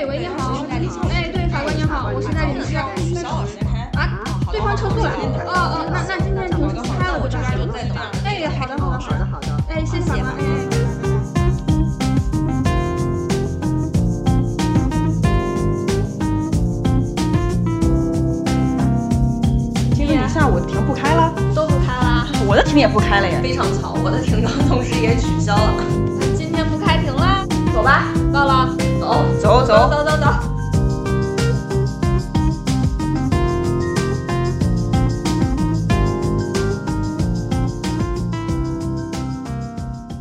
哎，喂，你好。哎，对，法官你好，我是代理律师。小老师开啊，对方撤诉了。哦哦，那那今天庭开了，我就来了。哎，好的好的好的好的。哎，谢谢法官。哎。听了一下，我的庭不开了，都不开了。我的庭也不开了呀。非常吵，我的庭刚同时也取消了。今天不开庭啦，走吧，到了，走走走走走走。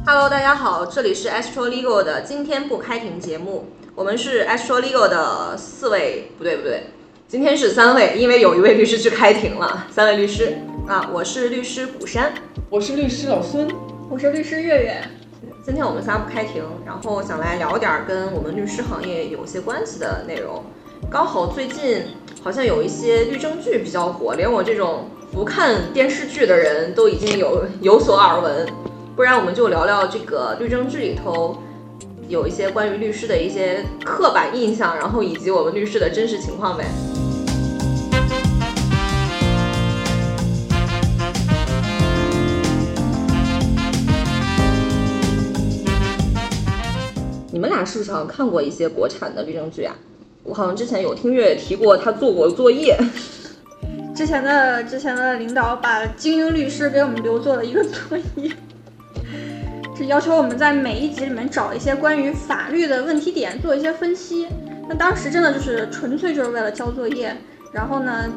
Hello，大家好，这里是 Astro Legal 的今天不开庭节目。我们是 Astro Legal 的四位，不对不对，今天是三位，因为有一位律师去开庭了。三位律师啊，我是律师古山，我是律师老孙，我是律师月月。今天我们仨不开庭，然后想来聊点跟我们律师行业有些关系的内容。刚好最近好像有一些律政剧比较火，连我这种不看电视剧的人都已经有有所耳闻。不然我们就聊聊这个律政剧里头有一些关于律师的一些刻板印象，然后以及我们律师的真实情况呗。你们俩是不是好像看过一些国产的律政剧啊？我好像之前有听月月提过，他做过作业。之前的之前的领导把精英律师给我们留做了一个作业。是要求我们在每一集里面找一些关于法律的问题点做一些分析。那当时真的就是纯粹就是为了交作业。然后呢，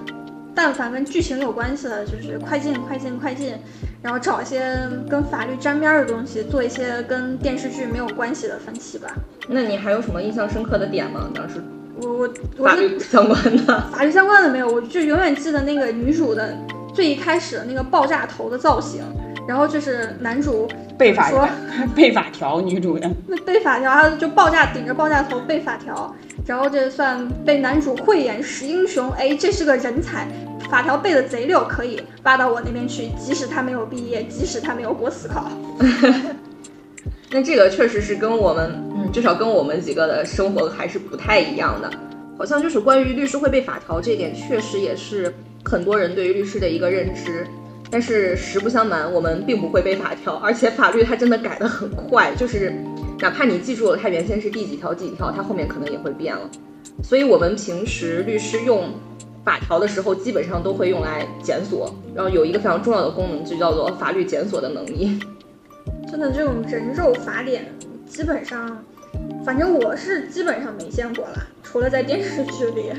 但凡跟剧情有关系的，就是快进快进快进，然后找一些跟法律沾边的东西，做一些跟电视剧没有关系的分析吧。那你还有什么印象深刻的点吗？当时我我法律相关的法律相关的没有，我就永远记得那个女主的最一开始的那个爆炸头的造型。然后就是男主背法说背法条，女主的那背法条，他就爆炸顶着爆炸头背法条，然后这算被男主慧眼识英雄，哎，这是个人才，法条背的贼溜，可以挖到我那边去，即使他没有毕业，即使他没有过司考。那这个确实是跟我们，嗯，至少跟我们几个的生活还是不太一样的，好像就是关于律师会背法条这点，确实也是很多人对于律师的一个认知。但是实不相瞒，我们并不会背法条，而且法律它真的改得很快，就是哪怕你记住了它原先是第几条第几条，它后面可能也会变了。所以我们平时律师用法条的时候，基本上都会用来检索，然后有一个非常重要的功能，就叫做法律检索的能力。真的这种人肉法典，基本上，反正我是基本上没见过了，除了在电视剧里。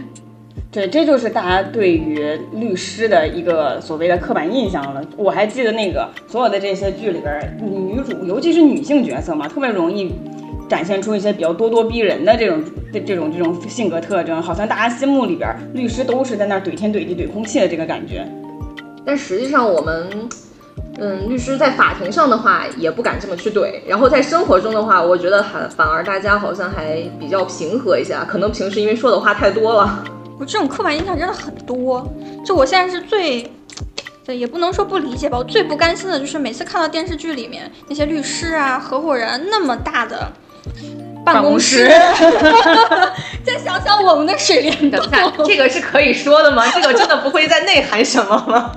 对，这就是大家对于律师的一个所谓的刻板印象了。我还记得那个所有的这些剧里边，女主尤其是女性角色嘛，特别容易展现出一些比较咄咄逼人的这种这这种这种性格特征，好像大家心目里边律师都是在那怼天怼地怼空气的这个感觉。但实际上，我们嗯，律师在法庭上的话也不敢这么去怼，然后在生活中的话，我觉得还反而大家好像还比较平和一下，可能平时因为说的话太多了。我这种刻板印象真的很多，就我现在是最，对，也不能说不理解吧。我最不甘心的就是每次看到电视剧里面那些律师啊、合伙人那么大的办公室，再想想我们的水帘洞，这个是可以说的吗？这个真的不会再内涵什么吗？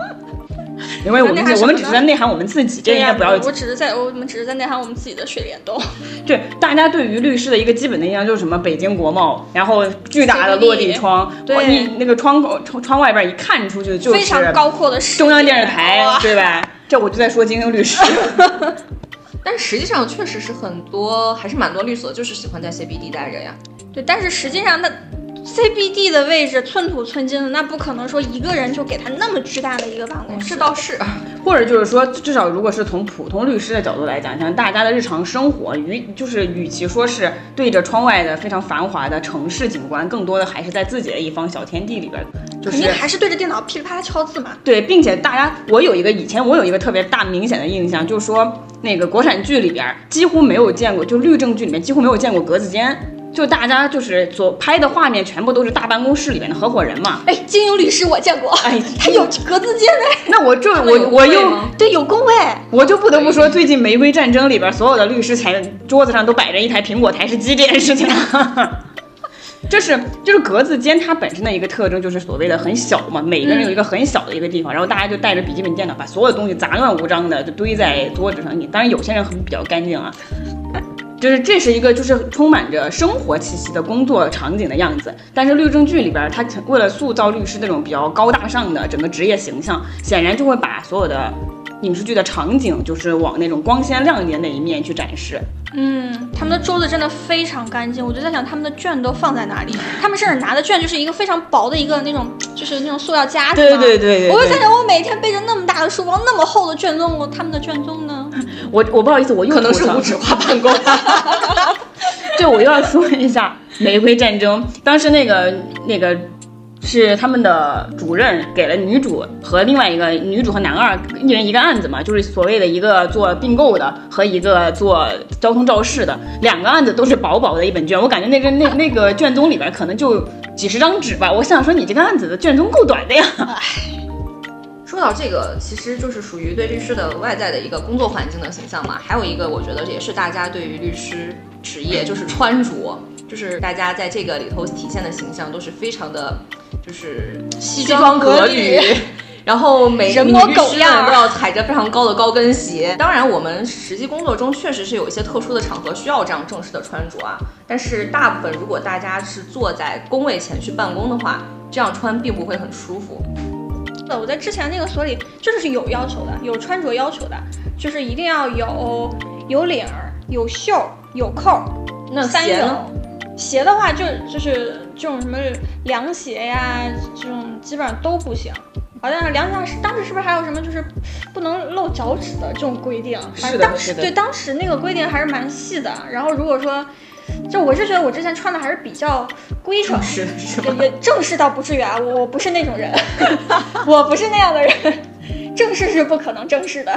因为我们我们只是在内涵我们自己，这应该不要。我只是在我们只是在内涵我们自己的水帘洞。对，大家对于律师的一个基本的印象就是什么北京国贸，然后巨大的落地窗，对，你那个窗口窗窗外边一看出去就是非常高阔的中央电视台，对吧？这我就在说精英律师。但实际上确实是很多，还是蛮多律所就是喜欢在 CBD 待着呀。对，但是实际上那。CBD 的位置寸土寸金的，那不可能说一个人就给他那么巨大的一个办公室。这倒是，或者就是说，至少如果是从普通律师的角度来讲，像大家的日常生活，与就是与其说是对着窗外的非常繁华的城市景观，更多的还是在自己的一方小天地里边，肯定还是对着电脑噼里啪啦敲字嘛。对，并且大家，我有一个以前我有一个特别大明显的印象，就是说那个国产剧里边几乎没有见过，就律政剧里面几乎没有见过格子间。就大家就是所拍的画面，全部都是大办公室里面的合伙人嘛。哎，精英律师我见过，哎，他有格子间呢。那我这我我又对有工位，我就不得不说，最近《玫瑰战争》里边所有的律师前桌子上都摆着一台苹果台式机这件事情。这是就是格子间它本身的一个特征，就是所谓的很小嘛，每个人有一个很小的一个地方，然后大家就带着笔记本电脑，把所有东西杂乱无章的就堆在桌子上。你当然有些人很比较干净啊，就是这是一个就是充满着生活气息的工作场景的样子。但是律政剧里边，他为了塑造律师那种比较高大上的整个职业形象，显然就会把所有的影视剧的场景就是往那种光鲜亮丽的那一面去展示。嗯，他们的桌子真的非常干净，我就在想他们的卷都放在哪里？他们甚至拿的卷就是一个非常薄的一个那种，就是那种塑料夹子对对对对，我就在想，我每天背着那么大的书包，那么厚的卷宗，我他们的卷宗呢？我我不好意思，我又可能是无纸化办公。对，我又要说一下《玫瑰战争》，当时那个那个。是他们的主任给了女主和另外一个女主和男二一人一个案子嘛，就是所谓的一个做并购的和一个做交通肇事的，两个案子都是薄薄的一本卷，我感觉那个那那个卷宗里边可能就几十张纸吧。我想说你这个案子的卷宗够短的呀。说到这个，其实就是属于对律师的外在的一个工作环境的形象嘛。还有一个，我觉得也是大家对于律师职业就是穿着，就是大家在这个里头体现的形象都是非常的。就是西装革履，然后每人模狗样都要踩着非常高的高跟鞋。当然，我们实际工作中确实是有一些特殊的场合需要这样正式的穿着啊。但是大部分如果大家是坐在工位前去办公的话，这样穿并不会很舒服。我在之前那个所里就是是有要求的，有穿着要求的，就是一定要有有领儿、有袖、有扣。那鞋呢？鞋的话就就是这种什么凉鞋呀，这种基本上都不行。好像是凉鞋是当时是不是还有什么就是不能露脚趾的这种规定？反正当时。对，当时那个规定还是蛮细的。然后如果说，就我是觉得我之前穿的还是比较规整，是是也正式倒不至于啊，我我不是那种人，我不是那样的人，正式是不可能正式的。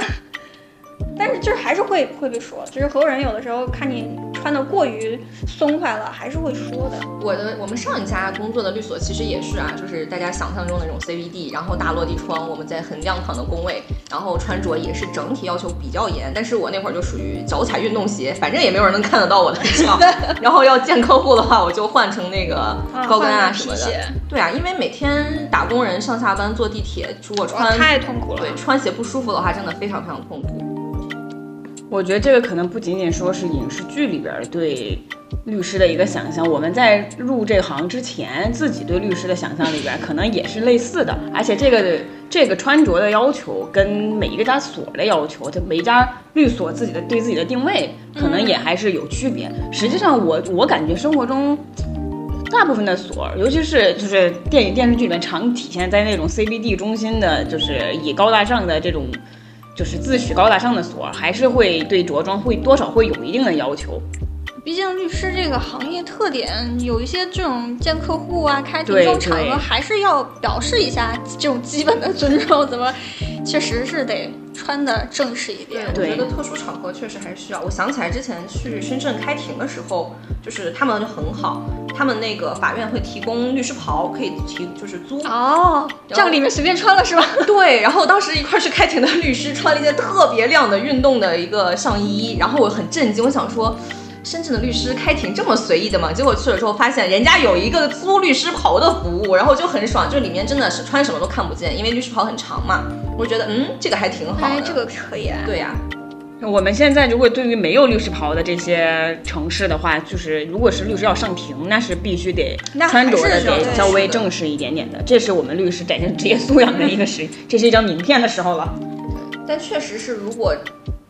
但是就是还是会会被说，就是合伙人有的时候看你穿的过于松快了，还是会说的。我的我们上一家工作的律所其实也是啊，就是大家想象中的那种 CBD，然后大落地窗，我们在很亮堂的工位，然后穿着也是整体要求比较严。但是我那会儿就属于脚踩运动鞋，反正也没有人能看得到我的脚。然后要见客户的话，我就换成那个高跟啊什么的。对啊，因为每天打工人上下班坐地铁，如果穿太痛苦了。对，穿鞋不舒服的话，真的非常非常痛苦。我觉得这个可能不仅仅说是影视剧里边对律师的一个想象，我们在入这行之前，自己对律师的想象里边可能也是类似的。而且这个这个穿着的要求跟每一个家所的要求，就每一家律所自己的对自己的定位可能也还是有区别。实际上，我我感觉生活中大部分的所，尤其是就是电影电视剧里面常体现在那种 CBD 中心的，就是以高大上的这种。就是自诩高大上的所，还是会对着装会多少会有一定的要求。毕竟律师这个行业特点，有一些这种见客户啊、开庭这种场合，还是要表示一下这种基本的尊重。怎么，确实是得穿的正式一点。我觉得特殊场合确实还是需要。我想起来之前去深圳开庭的时候，就是他们就很好，他们那个法院会提供律师袍，可以提就是租。哦，这样里面随便穿了是吧？对。然后当时一块去开庭的律师穿了一件特别亮的运动的一个上衣，然后我很震惊，我想说。深圳的律师开庭这么随意的吗？结果去了之后发现，人家有一个租律师袍的服务，然后就很爽，就里面真的是穿什么都看不见，因为律师袍很长嘛。我觉得，嗯，这个还挺好的。哎，这个可以。对呀，我们现在如果对于没有律师袍的这些城市的话，就是如果是律师要上庭，那是必须得穿着的得稍微正式一点点的，这是我们律师展现职业素养的一个时，这是一张名片的时候了。但确实是，如果。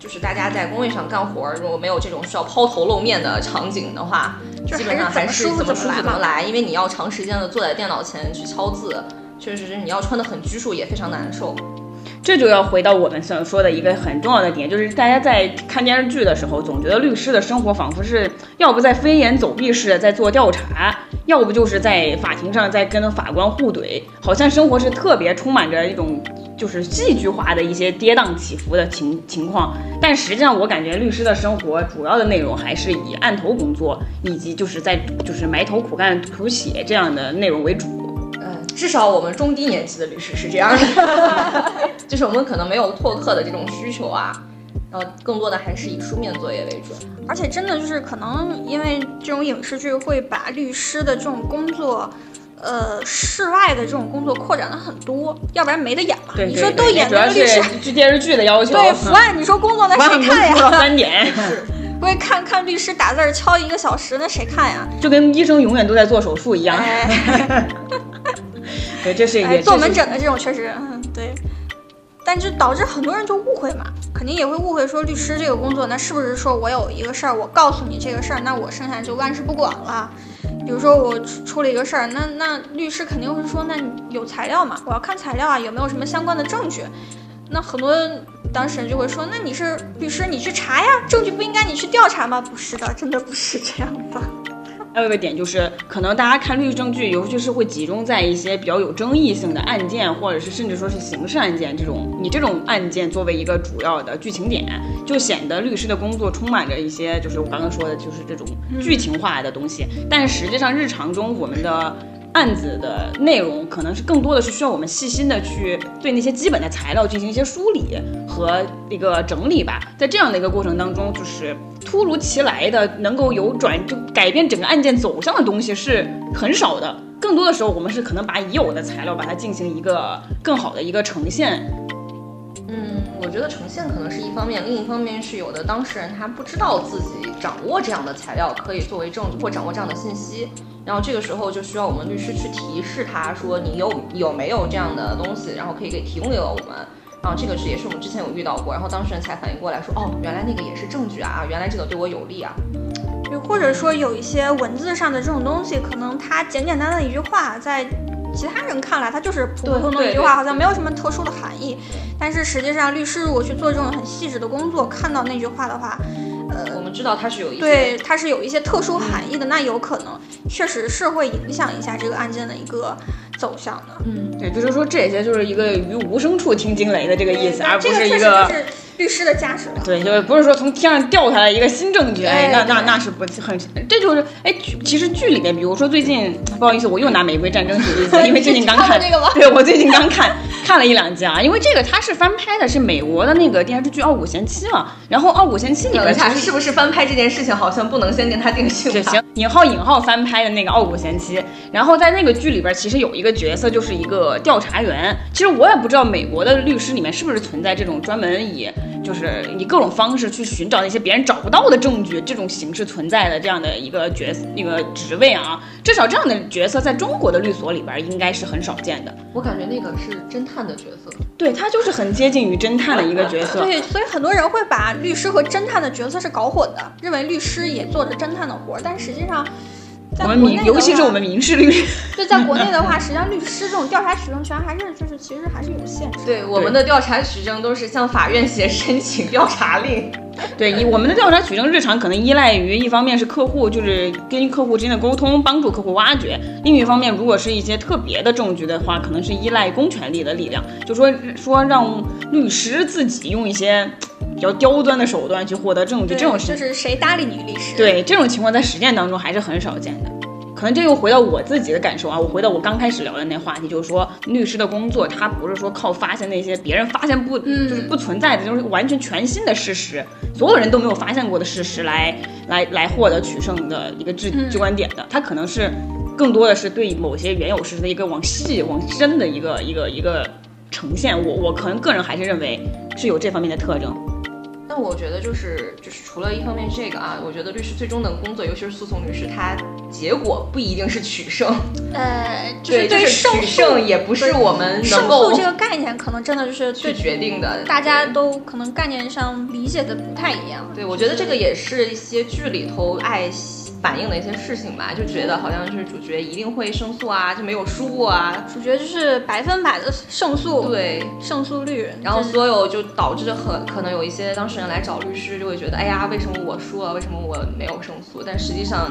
就是大家在工位上干活，如果没有这种需要抛头露面的场景的话，基本上还是怎么舒服怎么来。因为你要长时间的坐在电脑前去敲字，确实是你要穿的很拘束，也非常难受。这就要回到我们想说的一个很重要的点，就是大家在看电视剧的时候，总觉得律师的生活仿佛是要不在飞檐走壁似的在做调查，要不就是在法庭上在跟法官互怼，好像生活是特别充满着一种。就是戏剧化的一些跌宕起伏的情情况，但实际上我感觉律师的生活主要的内容还是以案头工作以及就是在就是埋头苦干图写这样的内容为主。呃，至少我们中低年级的律师是这样的，就是我们可能没有拓客的这种需求啊。然后更多的还是以书面作业为主。而且真的就是可能因为这种影视剧会把律师的这种工作。呃，室外的这种工作扩展了很多，要不然没得演了。对，你说都演主要律师，是电视剧的要求。对，伏案，你说工作那谁看呀？到三点，不会看看律师打字敲一个小时，那谁看呀？就跟医生永远都在做手术一样。对，这是也做门诊的这种确实，嗯，对。但就导致很多人就误会嘛，肯定也会误会说律师这个工作，那是不是说我有一个事儿，我告诉你这个事儿，那我剩下就万事不管了？比如说我出了一个事儿，那那律师肯定会说，那你有材料吗？我要看材料啊，有没有什么相关的证据？那很多当事人就会说，那你是律师，你去查呀，证据不应该你去调查吗？不是的，真的不是这样的。还有一个点就是，可能大家看律政剧，尤其是会集中在一些比较有争议性的案件，或者是甚至说是刑事案件这种，你这种案件作为一个主要的剧情点，就显得律师的工作充满着一些，就是我刚刚说的，就是这种剧情化的东西。但是实际上，日常中我们的。案子的内容可能是更多的是需要我们细心的去对那些基本的材料进行一些梳理和一个整理吧。在这样的一个过程当中，就是突如其来的能够有转就改变整个案件走向的东西是很少的。更多的时候，我们是可能把已有的材料把它进行一个更好的一个呈现。嗯，我觉得呈现可能是一方面，另一方面是有的当事人他不知道自己掌握这样的材料可以作为证据，或掌握这样的信息。然后这个时候就需要我们律师去提示他说你有有没有这样的东西，然后可以给提供给了我们。然后这个是也是我们之前有遇到过，然后当事人才反应过来说哦，原来那个也是证据啊，原来这个对我有利啊。对，或者说有一些文字上的这种东西，可能他简简单单的一句话，在其他人看来它就是普普通通一句话，好像没有什么特殊的含义。但是实际上律师如果去做这种很细致的工作，看到那句话的话。呃，我们知道它是有一些对，它是有一些特殊含义的，那有可能确实是会影响一下这个案件的一个走向的。嗯，对，就是说这些就是一个于无声处听惊雷的这个意思，而不是一个律师的驾驶。对，就是不是说从天上掉下来一个新证据，哎，那那那是不很，这就是哎，其实剧里面，比如说最近，不好意思，我又拿《玫瑰战争》举例子，因为最近刚看这个吗？对，我最近刚看。看了一两集啊，因为这个它是翻拍的，是美国的那个电视剧《傲骨贤妻》嘛。然后《傲骨贤妻》里边，是不是翻拍这件事情好像不能先跟他定性？对行，引号引号翻拍的那个《傲骨贤妻》。然后在那个剧里边，其实有一个角色就是一个调查员。其实我也不知道美国的律师里面是不是存在这种专门以就是以各种方式去寻找那些别人找不到的证据这种形式存在的这样的一个角色一个职位啊。至少这样的角色在中国的律所里边应该是很少见的。我感觉那个是侦探的角色，对他就是很接近于侦探的一个角色。对，所以很多人会把律师和侦探的角色是搞混的，认为律师也做着侦探的活儿，但实际上。我们民，尤其是我们民事律师，就在国内的话，实际上律师这种调查取证权还是就是其实还是有限制。对，我们的调查取证都是向法院写申请调查令。对，以我们的调查取证日常可能依赖于一方面是客户，就是跟客户之间的沟通，帮助客户挖掘；另一方面，如果是一些特别的证据的话，可能是依赖公权力的力量，就说说让律师自己用一些。比较刁钻的手段去获得证据，这种就是谁搭理你律师？对这种情况，在实践当中还是很少见的。可能这又回到我自己的感受啊，我回到我刚开始聊的那话题，就是说律师的工作，他不是说靠发现那些别人发现不就是不存在的，就是完全全新的事实，所有人都没有发现过的事实来来来获得取胜的一个至至观点的。他可能是更多的是对某些原有事实的一个往细往深的一个一个一个呈现。我我可能个人还是认为是有这方面的特征。但我觉得就是就是除了一方面这个啊，我觉得律师最终的工作，尤其是诉讼律师，他结果不一定是取胜。呃，对，就是取胜也不是我们胜诉这个概念，可能真的就是去决定的。大家都可能概念上理解的不太一样。对，我觉得这个也是一些剧里头爱。反映的一些事情吧，就觉得好像就是主角一定会胜诉啊，就没有输过啊，主角就是百分百的胜诉，对胜诉率，然后所有就导致很可能有一些当事人来找律师，就会觉得，哎呀，为什么我输了？为什么我没有胜诉？但实际上。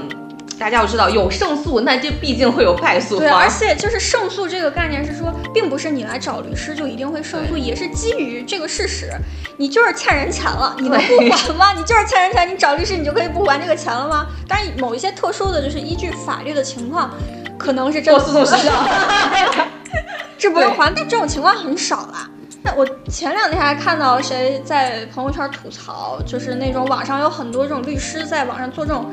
大家要知道，有胜诉，那就必定会有败诉。对，而且就是胜诉这个概念是说，并不是你来找律师就一定会胜诉，也是基于这个事实。你就是欠人钱了，你能不还吗？你就是欠人钱，你找律师你就可以不还这个钱了吗？当然，某一些特殊的就是依据法律的情况，可能是这个诉讼时效，这不用还，但这种情况很少啦。那我前两天还看到谁在朋友圈吐槽，就是那种网上有很多这种律师在网上做这种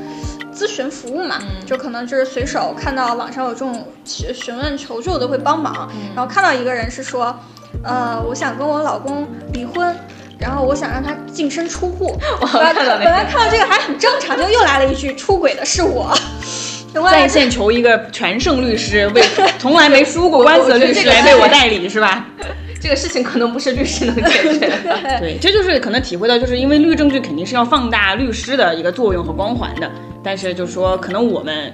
咨询服务嘛，就可能就是随手看到网上有这种询询问求助的会帮忙，然后看到一个人是说，呃，我想跟我老公离婚。然后我想让他净身出户，本来本来看到这个还很正常，就又来了一句出轨的是我。在线求一个全胜律师，为 从来没输过官司的律师来为我代理，是吧？这个事情可能不是律师能解决的。对，这就是可能体会到，就是因为律政剧肯定是要放大律师的一个作用和光环的，但是就是说，可能我们，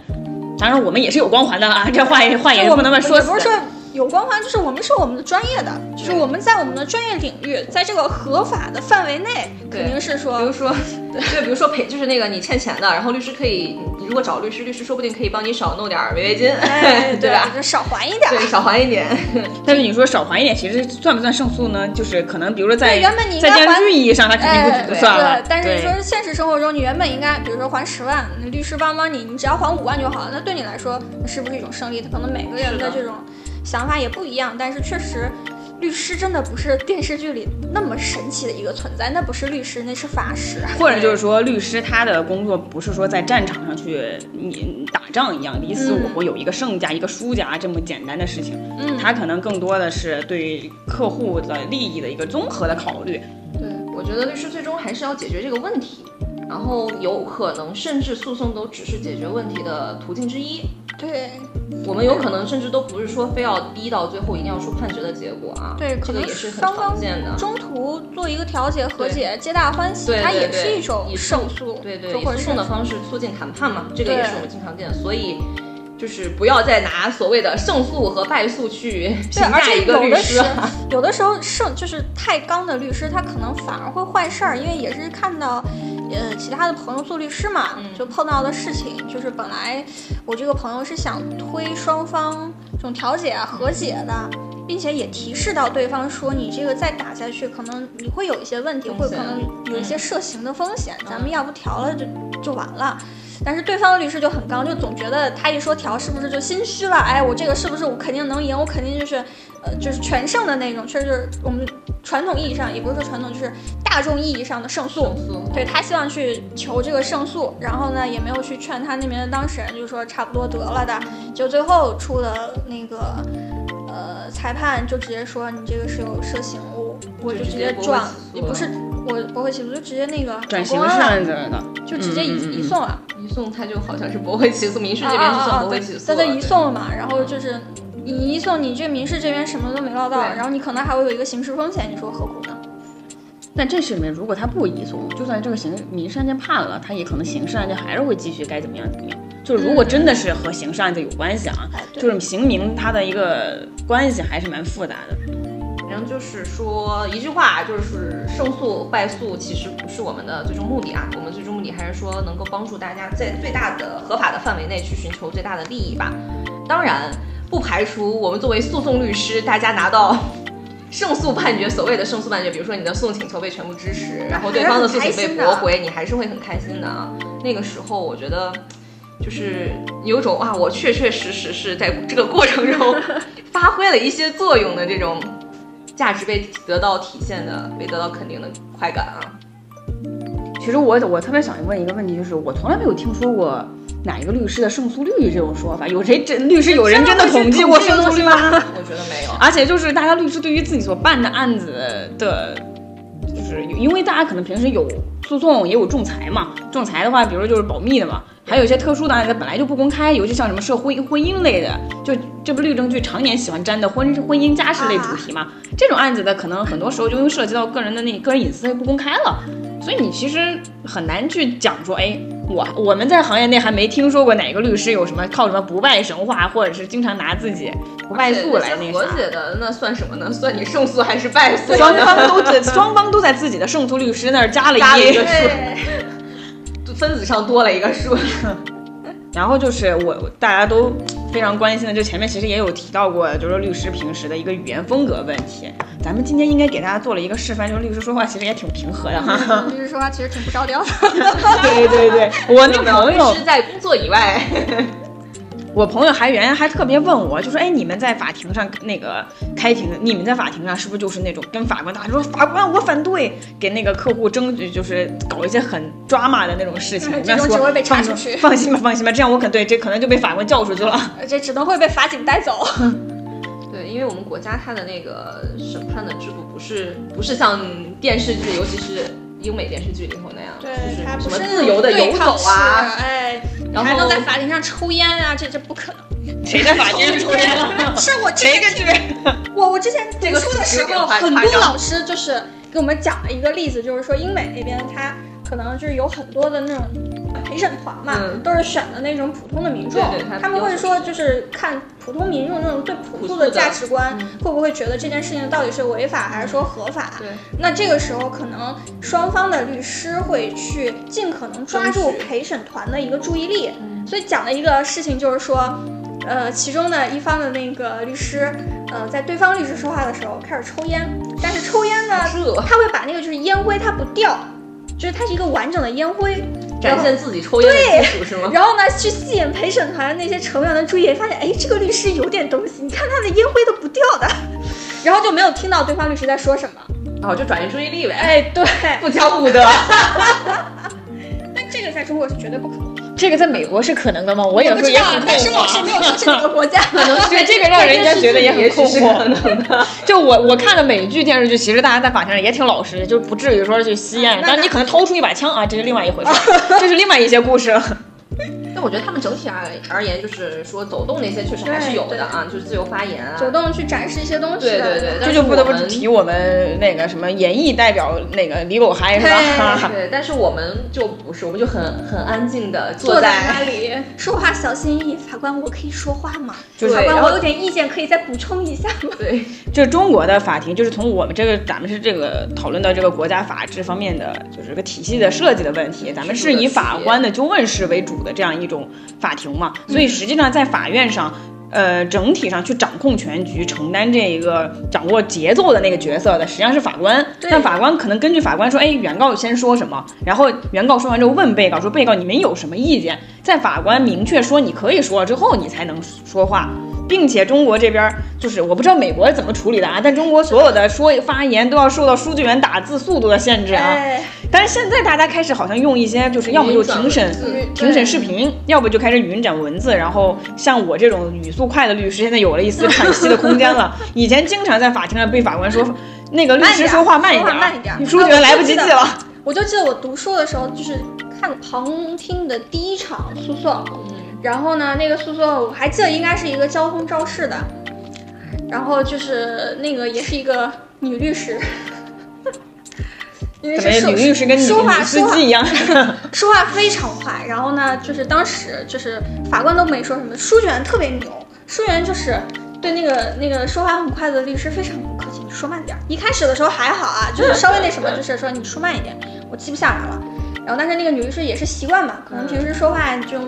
当然我们也是有光环的啊，这话也话也不能乱说。不是说。有光环就是我们是我们的专业的，就是我们在我们的专业领域，在这个合法的范围内，肯定是说，比如说，对，比如说赔，就是那个你欠钱的，然后律师可以，你如果找律师，律师说不定可以帮你少弄点违约金，对吧？就少还一点，对，少还一点。但是你说少还一点，其实算不算胜诉呢？就是可能，比如说在原本你在电视剧意义上，他肯定不算了。但是说现实生活中，你原本应该，比如说还十万，律师帮帮你，你只要还五万就好了。那对你来说，是不是一种胜利？他可能每个人的这种。想法也不一样，但是确实，律师真的不是电视剧里那么神奇的一个存在。那不是律师，那是法师。或者就是说，律师他的工作不是说在战场上去你打仗一样，你死我活，有一个胜家一个输家这么简单的事情。嗯，他可能更多的是对客户的利益的一个综合的考虑。对，我觉得律师最终还是要解决这个问题，然后有可能甚至诉讼都只是解决问题的途径之一。对。我们有可能甚至都不是说非要逼到最后一定要出判决的结果啊，对，这个也是很常见的。中途做一个调解和解，皆大欢喜，它也是一种胜诉，对对，以诉讼的方式促进谈判嘛，这个也是我们经常见的。所以就是不要再拿所谓的胜诉和败诉去评价一个律师。有的时候胜就是太刚的律师，他可能反而会坏事儿，因为也是看到。呃，其他的朋友做律师嘛，就碰到的事情，就是本来我这个朋友是想推双方这种调解啊、和解的，并且也提示到对方说，你这个再打下去，可能你会有一些问题，会可能有一些涉刑的风险，咱们要不调了就就完了。但是对方的律师就很刚，就总觉得他一说调，是不是就心虚了？哎，我这个是不是我肯定能赢？我肯定就是，呃，就是全胜的那种，确实就是我们传统意义上，也不是说传统，就是大众意义上的胜诉。对他希望去求这个胜诉，然后呢，也没有去劝他那边的当事人，就说差不多得了的。就最后出的那个，呃，裁判就直接说你这个是有涉刑物，我就直接转，也不是。我驳回起诉就直接那个转刑事案子了，就直接移移送了。移送他就好像是驳回起诉，民事这边是算驳回起诉。但他在移送了嘛，然后就是你移送，你这民事这边什么都没捞到，然后你可能还会有一个刑事风险，你说何苦呢？但这事里面，如果他不移送，就算这个刑民事案件判了，他也可能刑事案件还是会继续该怎么样怎么样。就是如果真的是和刑事案件有关系啊，就是刑民他的一个关系还是蛮复杂的。反正就是说一句话，就是胜诉败诉其实不是我们的最终目的啊，我们最终目的还是说能够帮助大家在最大的合法的范围内去寻求最大的利益吧。当然不排除我们作为诉讼律师，大家拿到胜诉判决，所谓的胜诉判决，比如说你的诉讼请求被全部支持，然后对方的诉请被驳回，你还是会很开心的啊。那个时候我觉得就是有种啊，我确确实实是在这个过程中发挥了一些作用的这种。价值被得到体现的，被得到肯定的快感啊！其实我我特别想问一个问题，就是我从来没有听说过哪一个律师的胜诉率这种说法，有谁真律师有人真的统计过胜诉率吗？我觉得没有。而且就是大家律师对于自己所办的案子的，就是因为大家可能平时有诉讼也有仲裁嘛，仲裁的话，比如就是保密的嘛。还有一些特殊的案子本来就不公开，尤其像什么涉婚婚姻类的，就这不律政剧常年喜欢沾的婚婚姻家事类主题嘛。这种案子的可能很多时候就因为涉及到个人的那个人隐私，就不公开了。所以你其实很难去讲说，哎，我我们在行业内还没听说过哪个律师有什么靠什么不败神话，或者是经常拿自己不败诉来那和解的，那算什么呢？算你胜诉还是败诉？双方都在双方都在自己的胜诉律师那儿加了一个数。分子上多了一个数，然后就是我大家都非常关心的，就前面其实也有提到过，就是律师平时的一个语言风格问题。咱们今天应该给大家做了一个示范，就是律师说话其实也挺平和的哈。律师说话其实挺不着调的。对对对，我那朋友是在工作以外。我朋友还原来还特别问我，就说，哎，你们在法庭上那个开庭，你们在法庭上是不是就是那种跟法官打，说法官我反对，给那个客户争取，就是搞一些很抓马的那种事情，这种只会被查出去。放心吧，放心吧，这样我可对，这可能就被法官叫出去了，这只能会被法警带走。对，因为我们国家它的那个审判的制度不是不是像电视剧，尤其是英美电视剧里头那样，就是什么自由的游走啊，哎，然后还能在法庭上抽烟啊，这这不可能。谁在法庭上抽烟了？是我这个剧，我我之前 读书的时候，很多老师就是给我们讲了一个例子，就是说英美那边他可能就是有很多的那种。陪审团嘛，都是选的那种普通的民众，他们会说，就是看普通民众那种最朴素的价值观，会不会觉得这件事情到底是违法还是说合法？对，那这个时候可能双方的律师会去尽可能抓住陪审团的一个注意力。所以讲的一个事情就是说，呃，其中的一方的那个律师，呃，在对方律师说话的时候开始抽烟，但是抽烟呢，他会把那个就是烟灰它不掉，就是它是一个完整的烟灰。展现自己抽烟的技术是吗？然后呢，去吸引陪审团那些成员的注意，发现哎，这个律师有点东西，你看他的烟灰都不掉的，然后就没有听到对方律师在说什么，哦就转移注意力呗。哎，对，不讲武德。但这个在中国是绝对不可能。这个在美国是可能的吗？我有时候也很但是老师没有哪个国家，可 能对这个让人家觉得也很困惑。就我我看的美剧电视剧，其实大家在法庭上也挺老实，就不至于说去吸烟。但你可能掏出一把枪啊，这是另外一回事，这是另外一些故事。但我觉得他们整体而而言，就是说走动那些确实还是有的啊，就是自由发言啊，走动去展示一些东西。对对对，这就不得不提我们那个什么演艺代表那个李狗嗨是吧？对，但是我们就不是，我们就很很安静的坐在那里，说话小心翼翼。法官，我可以说话吗？就是法官，我有点意见，可以再补充一下吗？对，就是中国的法庭，就是从我们这个咱们是这个讨论到这个国家法治方面的，就是个体系的设计的问题，咱们是以法官的就问式为主的这样一种。法庭嘛，所以实际上在法院上，呃，整体上去掌控全局、承担这一个掌握节奏的那个角色的，实际上是法官。但法官可能根据法官说，哎，原告先说什么，然后原告说完之后问被告说，被告你们有什么意见？在法官明确说你可以说了之后，你才能说话。并且中国这边就是我不知道美国是怎么处理的啊，但中国所有的说发言都要受到书记员打字速度的限制啊。但是现在大家开始好像用一些就是要么就庭审庭审视频，要不就开始语音转文字。然后像我这种语速快的律师，现在有了一丝喘息的空间了。以前经常在法庭上被法官说那个律师说话慢一点，慢一点，书记员来不及记了。我就记得我读书的时候，就是看旁听的第一场诉讼。然后呢，那个诉讼我还记得应该是一个交通肇事的，然后就是那个也是一个女律师，因为是女律师跟说话司机一样，说话非常快。然后呢，就是当时就是法官都没说什么，书记员特别牛，书记员就是对那个那个说话很快的律师非常不客气，你说慢点。一开始的时候还好啊，就是稍微那什么，就是说你说慢一点，我记不下来了。然后但是那个女律师也是习惯嘛，可能平时说话就。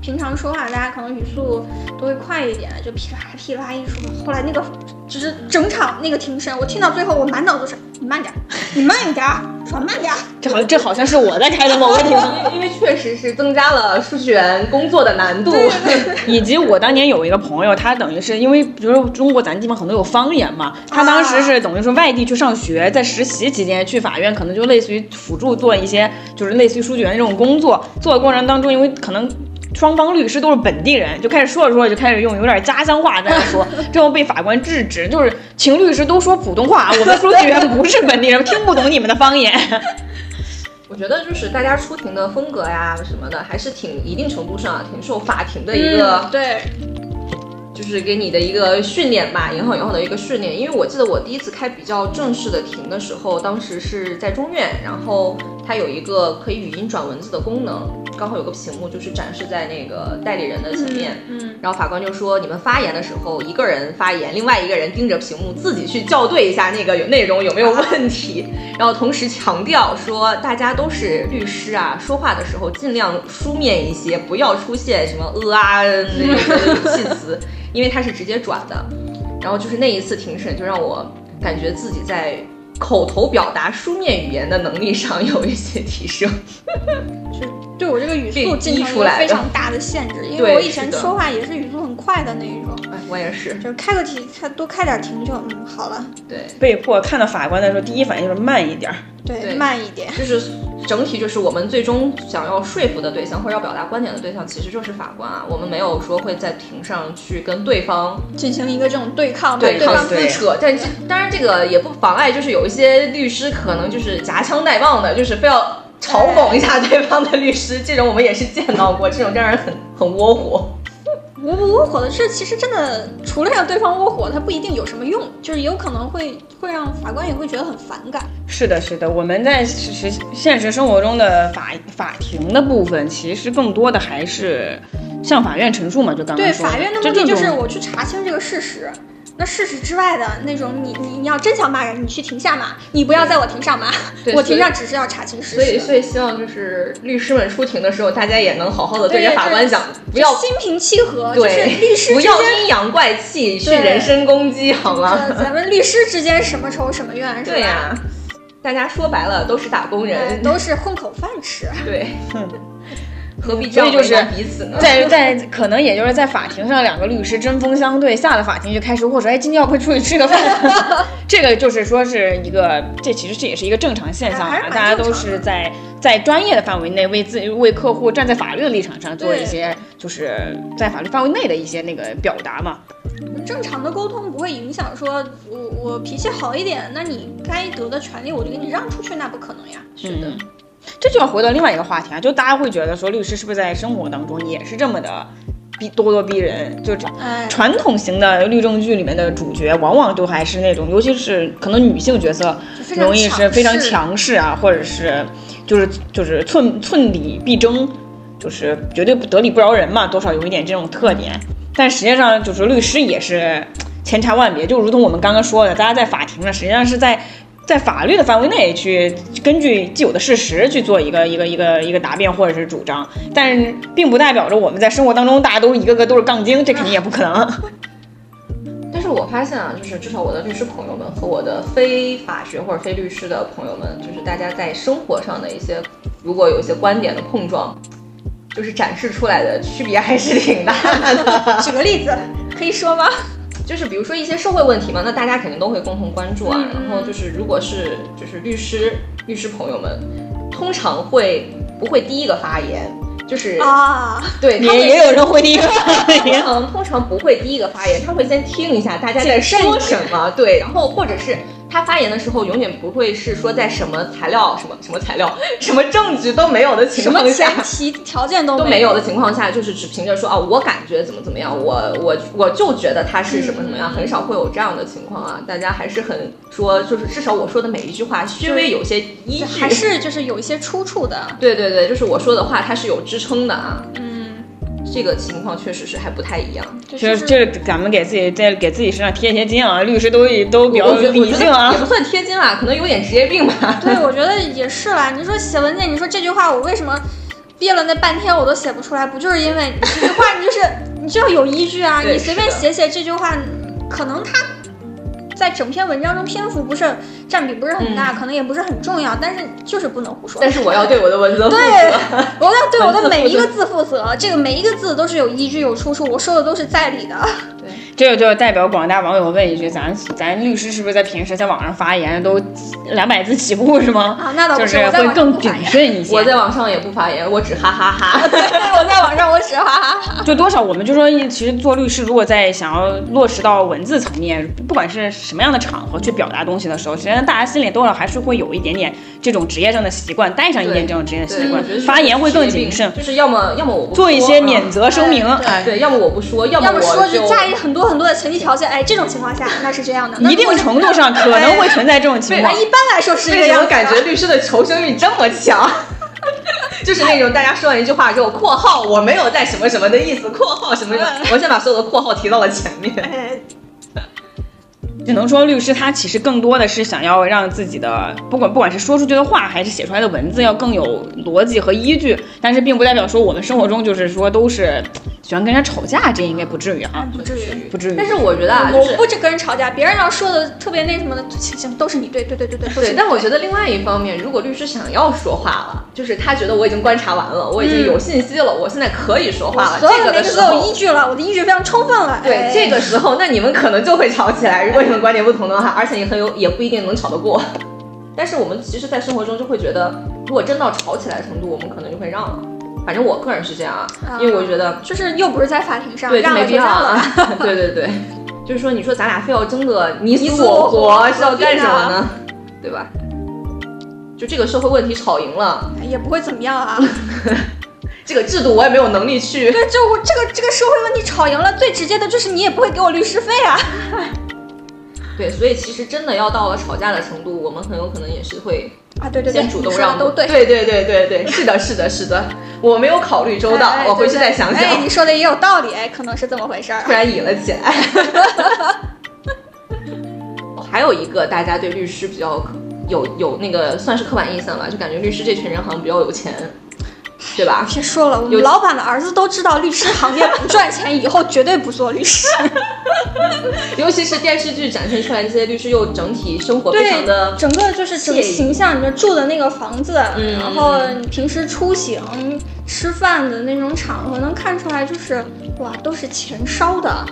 平常说话，大家可能语速都会快一点，就噼里啪啦噼里啪啦一说。后来那个就是整场那个庭审，我听到最后，我满脑子是你慢点，你慢一点，说慢点。这好这好像是我在开的某个庭，因为确实是增加了书记员工作的难度。以及我当年有一个朋友，他等于是因为比如说中国咱地方很多有方言嘛，他当时是等于说外地去上学，在实习期间去法院，可能就类似于辅助做一些就是类似于书记员这种工作。做的过程当中，因为可能。双方律师都是本地人，就开始说着说着就开始用有点家乡话在那说，最后被法官制止，就是请律师都说普通话，我们书记员不是本地人，听不懂你们的方言。我觉得就是大家出庭的风格呀什么的，还是挺一定程度上挺受法庭的一个对。就是给你的一个训练吧，引好引好的一个训练。因为我记得我第一次开比较正式的庭的时候，当时是在中院，然后它有一个可以语音转文字的功能，刚好有个屏幕就是展示在那个代理人的前面。嗯，然后法官就说，你们发言的时候，一个人发言，另外一个人盯着屏幕，自己去校对一下那个有内容有没有问题。然后同时强调说，大家都是律师啊，说话的时候尽量书面一些，不要出现什么呃啊那个 语气词。因为它是直接转的，然后就是那一次庭审，就让我感觉自己在口头表达、书面语言的能力上有一些提升。对我这个语速进行一个非常大的限制，因为我以前说话也是语速很快的那一种，哎，我也是，就是开个题，开多开点庭就嗯好了，对，被迫看到法官的时候，第一反应就是慢一点儿。对，对慢一点。就是 整体就是我们最终想要说服的对象或者要表达观点的对象，其实就是法官啊。我们没有说会在庭上去跟对方进行一个这种对抗，对抗对方撕扯，但这当然这个也不妨碍，就是有一些律师可能就是夹枪带棒的，就是非要嘲讽一下对方的律师，这种我们也是见到过，这种让人很很窝火。窝不窝火的是，其实真的除了让对方窝火，它不一定有什么用，就是有可能会会让法官也会觉得很反感。是的，是的，我们在实实现实生活中的法法庭的部分，其实更多的还是向法院陈述嘛，就刚刚对，法院的目的就是我去查清这个事实。那事实之外的那种，你你你要真想骂人，你去庭下骂，你不要在我庭上骂。对我庭上只是要查清事实所以，实。所以希望就是律师们出庭的时候，大家也能好好的对着法官讲，不要心平气和，就是对律师不要，阴阳怪气，去人身攻击，好吗？咱们律师之间什么仇什么怨，是吧？对呀、大家说白了都是打工，人，都是混口饭吃。对，何必就是彼此呢？在在可能也就是在法庭上，两个律师针锋相对，下了法庭就开始握手，哎，今天要不出去吃个饭？这个就是说是一个，这其实这也是一个正常现象啊，大家都是在在专业的范围内为自己为客户站在法律的立场上做一些，就是在法律范围内的一些那个表达嘛。正常的沟通不会影响说，我我脾气好一点，那你该得的权利我就给你让出去，那不可能呀。是的，嗯这就要回到另外一个话题啊，就大家会觉得说律师是不是在生活当中也是这么的逼咄咄逼人？就传统型的律政剧里面的主角，往往都还是那种，尤其是可能女性角色容易是非常强势强势啊，或者是就是就是寸寸理必争，就是绝对不得理不饶人嘛，多少有一点这种特点。但实际上，就是律师也是千差万别，就如同我们刚刚说的，大家在法庭上实际上是在。在法律的范围内去根据既有的事实去做一个一个一个一个答辩或者是主张，但并不代表着我们在生活当中大家都一个个都是杠精，这肯定也不可能。但是我发现啊，就是至少我的律师朋友们和我的非法学或者非律师的朋友们，就是大家在生活上的一些，如果有一些观点的碰撞，就是展示出来的区别还是挺大的。举个例子，可以说吗？就是比如说一些社会问题嘛，那大家肯定都会共同关注啊。嗯然后就是如果是就是律师律师朋友们，通常会不会第一个发言？就是啊，对，也也有人会第一个发通言。常通常不会第一个发言，他会先听一下大家在说什么，对，然后或者是他发言的时候，永远不会是说在什么材料、什么什么材料、什么证据都没有的情况下前。提条件都都没没有的情况下，就是只凭着说啊，我感觉怎么怎么样，我我我就觉得他是什么什么样，很少会有这样的情况啊。大家还是很说，就是至少我说的每一句话，稍微有些依据，还是就是有一些出处的。对对对，就是我说的话，它是有支撑的啊。嗯，这个情况确实是还不太一样。就就是是这咱们给自己在给自己身上贴一些金啊，律师都都比较理性啊也。不算贴金啦，可能有点职业病吧。对，我觉得也是啦。你说写文件，你说这句话我为什么憋了那半天我都写不出来？不就是因为你这句话你就是你就要有依据啊？你随便写写这句话，可能它在整篇文章中篇幅不是占比不是很大，可能也不是很重要，但是就是不能胡说。但是我要对我的文字负对责。，我要对我的每一个字负责，这个每一个字都是有依据、有出处，我说的都是在理的。对这个就代表广大网友问一句：咱咱律师是不是在平时在网上发言都两百字起步是吗？啊，那倒不，就是我在会更谨。慎一些。我在网上也不发言，我只哈哈哈。对，我在网上我只哈哈哈。就多少我们就说，其实做律师，如果在想要落实到文字层面，不管是什么样的场合去表达东西的时候，实际上大家心里多少还是会有一点点这种职业上的习惯，带上一点这种职业的习，惯发言会更谨慎，就是要么要么我不做一些免责声明。对哎，对，要么我不说，要么我说就加以很多很多的前提条件，哎，这种情况下 那是这样的，一定程度上可能会存在这种情况那。一般来说是这为什么个样我。感觉律师的求生欲这么强？就是那种大家说完一句话之后，括号我没有在什么什么的意思，括号什么什么，我先把所有的括号提到了前面。哎，只能说律师他其实更多的是想要让自己的不管不管是说出去的话还是写出来的文字要更有逻辑和依据，但是并不代表说我们生活中就是说都是喜欢跟人家吵架，这应该不至于啊，不至于。不至于。但是我觉得啊，就是我不只跟人吵架，别人要说的特别那什么的，行行，都是你对，对对对对对，但我觉得另外一方面，如果律师想要说话了，就是他觉得我已经观察完了，我已经有信息了，我现在可以说话了，所有这个的时候依。据了，我的依据非常充分了。对哎这个时候，那你们可能就会吵起来。如果你们观点不同的话，而且也很有也不一定能吵得过。但是我们其实，在生活中就会觉得，如果真到吵起来的程度，我们可能就会让了。反正我个人是这样啊，因为我觉得就是又不是在法庭上，对，就没必要让了。啊。对对对，就是说，你说咱俩非要争个你你死我活，是要干什么呢？对吧？就这个社会问题吵赢了，也不会怎么样啊。这个制度我也没有能力去。对，就我这个这个社会问题吵赢了，最直接的就是你也不会给我律师费啊。对，所以其实真的要到了吵架的程度，我们很有可能也是会啊，对对对，先主动让对。对对对对对，是的，是的，是的，我没有考虑周到，哎我回去再想想。哎，你说的也有道理，哎，可能是这么回事儿突。然引了起来。还有一个大家对律师比较有有那个算是刻板印象吧，就感觉律师这群人好像比较有钱，对吧？别说了，我们老板的儿子都知道律师行业不赚钱，以后绝对不做律师。尤其是电视剧展现出来这些律师，又整体生活非常的整个就是整个形象，你就住的那个房子，嗯然后你平时出行、吃饭的那种场合，能看出来就是哇，都是钱烧的。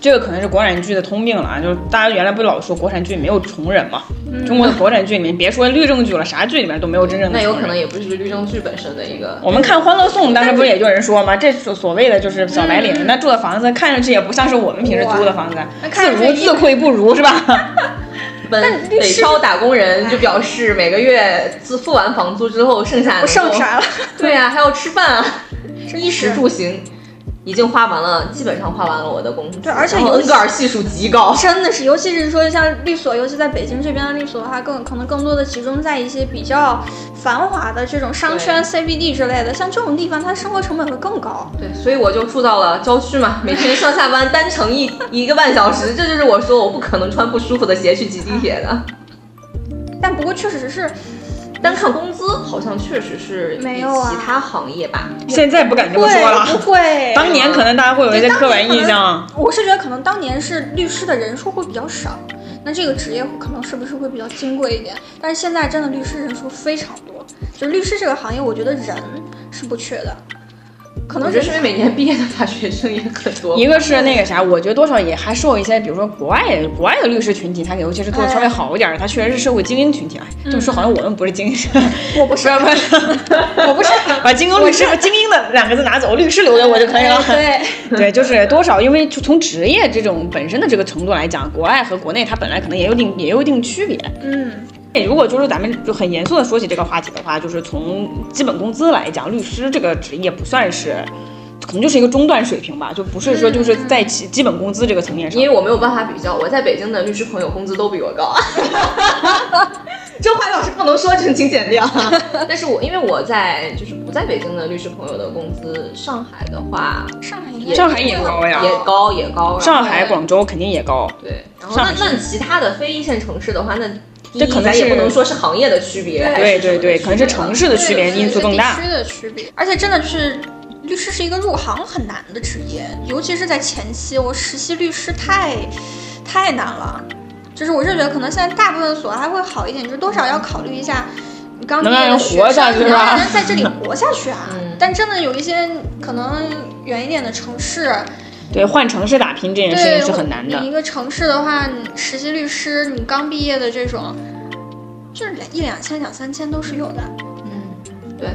这个可能是国产剧的通病了啊，就是大家原来不老说国产剧没有穷人嘛？嗯中国的国产剧里面，别说律政剧了，啥剧里面都没有真正的。那有可能也不是律政剧本身的一个。我们看《欢乐颂》，当时不是也就有人说吗？这所所谓的就是小白领，嗯那住的房子看上去也不像是我们平时租的房子，自如自愧不如 是吧？本北漂打工人就表示，每个月自付完房租之后，剩下 不剩啥了，对呀、还要吃饭啊，真衣食住行，已经花完了，基本上花完了我的工资。对而且恩格尔系数极高。真的是，尤其是说像律所，尤其在北京这边的律所的话，更可能更多的集中在一些比较繁华的这种商圈、CBD 之类的，像这种地方，它生活成本会更高。对，所以我就住到了郊区嘛，每天上下班单程一 一个半小时，这就是我说我不可能穿不舒服的鞋去挤地铁的。但不过确实是，单看工资，好像确实是没有其他行业吧。现在不敢这么会说了。不会？当年可能大家会有一些刻板印象，我是觉得可能当年是律师的人数会比较少，那这个职业可能是不是会比较金贵一点？但是现在真的律师人数非常多，就律师这个行业，我觉得人是不缺的，可能就是因为每年毕业的大学生也很多。一个是那个啥，我觉得多少也还受一些，比如说国外国外的律师群体，他尤其是做的稍微好一点儿，他确实是社会精英群体。哎，这么说好像我们不是精英，我不是 我不是，把精英律师精英的两个字拿走，律师留给我就可以了。对，对，就是多少，因为就从职业这种本身的这个程度来讲，国外和国内它本来可能也有一定也有一定区别。嗯，如果就是咱们就很严肃的说起这个话题的话，就是从基本工资来讲，律师这个职业不算是，可能就是一个中段水平吧，就不是说就是在基基本工资这个层面上因。为我没有办法比较，我在北京的律师朋友工资都比我高。这话要是不能说，请请剪掉。但是我因为我在就是不在北京的律师朋友的工资，上海的话上海也上海也高呀也高也高。上海、广州肯定也高，对，然后那那其他的非一线城市的话，那这可能也不能说是行业的区别，还对对对，可能是城市的区别对因素更大地。区的区别，而且真的就是。律师是一个入行很难的职业，尤其是在前期，我实习律师太太难了。就是我是觉得可能现在大部分所还会好一点，就是多少要考虑一下你刚毕能让业的学人活下生，能去是吧让人在这里活下去啊。嗯但真的有一些可能远一点的城市，对，换城市打拼这件事对情是很难的你。一个城市的话，你实习律师，你刚毕业的这种，就是一两千、两三千都是有的。嗯，对，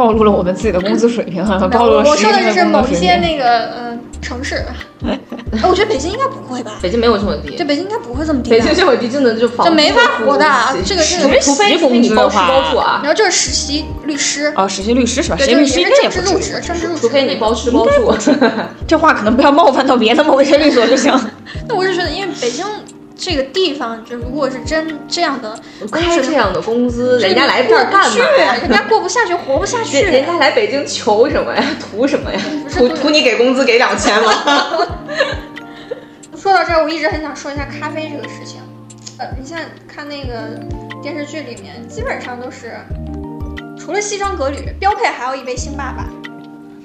暴露了我们自己的工资水平，暴露了我说的就是某一。些那个呃城市，哎我觉得北京应该不会吧？北京没有这么低对，。北京应该不会这么低的。北京这么低，真的就房就没法活的这个这个除非你包吃包住啊然，后就是实习律师，啊，实习律师是吧？实对，习就是律师应该也不也是政治入职，正式。入职。除非你包吃包住。这话可能不要冒犯到别的某一些律所就行。那我是觉得，因为北京这个地方，就如果是真这样的，开这样的工资，人家来这儿干，嘛呀？人家过不下去，活不下去。人人家来北京求什么呀？图什么呀？图图你给工资给两千吗？说到这儿，我一直很想说一下咖啡这个事情。呃，你现在看那个电视剧里面，基本上都是除了西装革履，标配还要一杯星爸爸。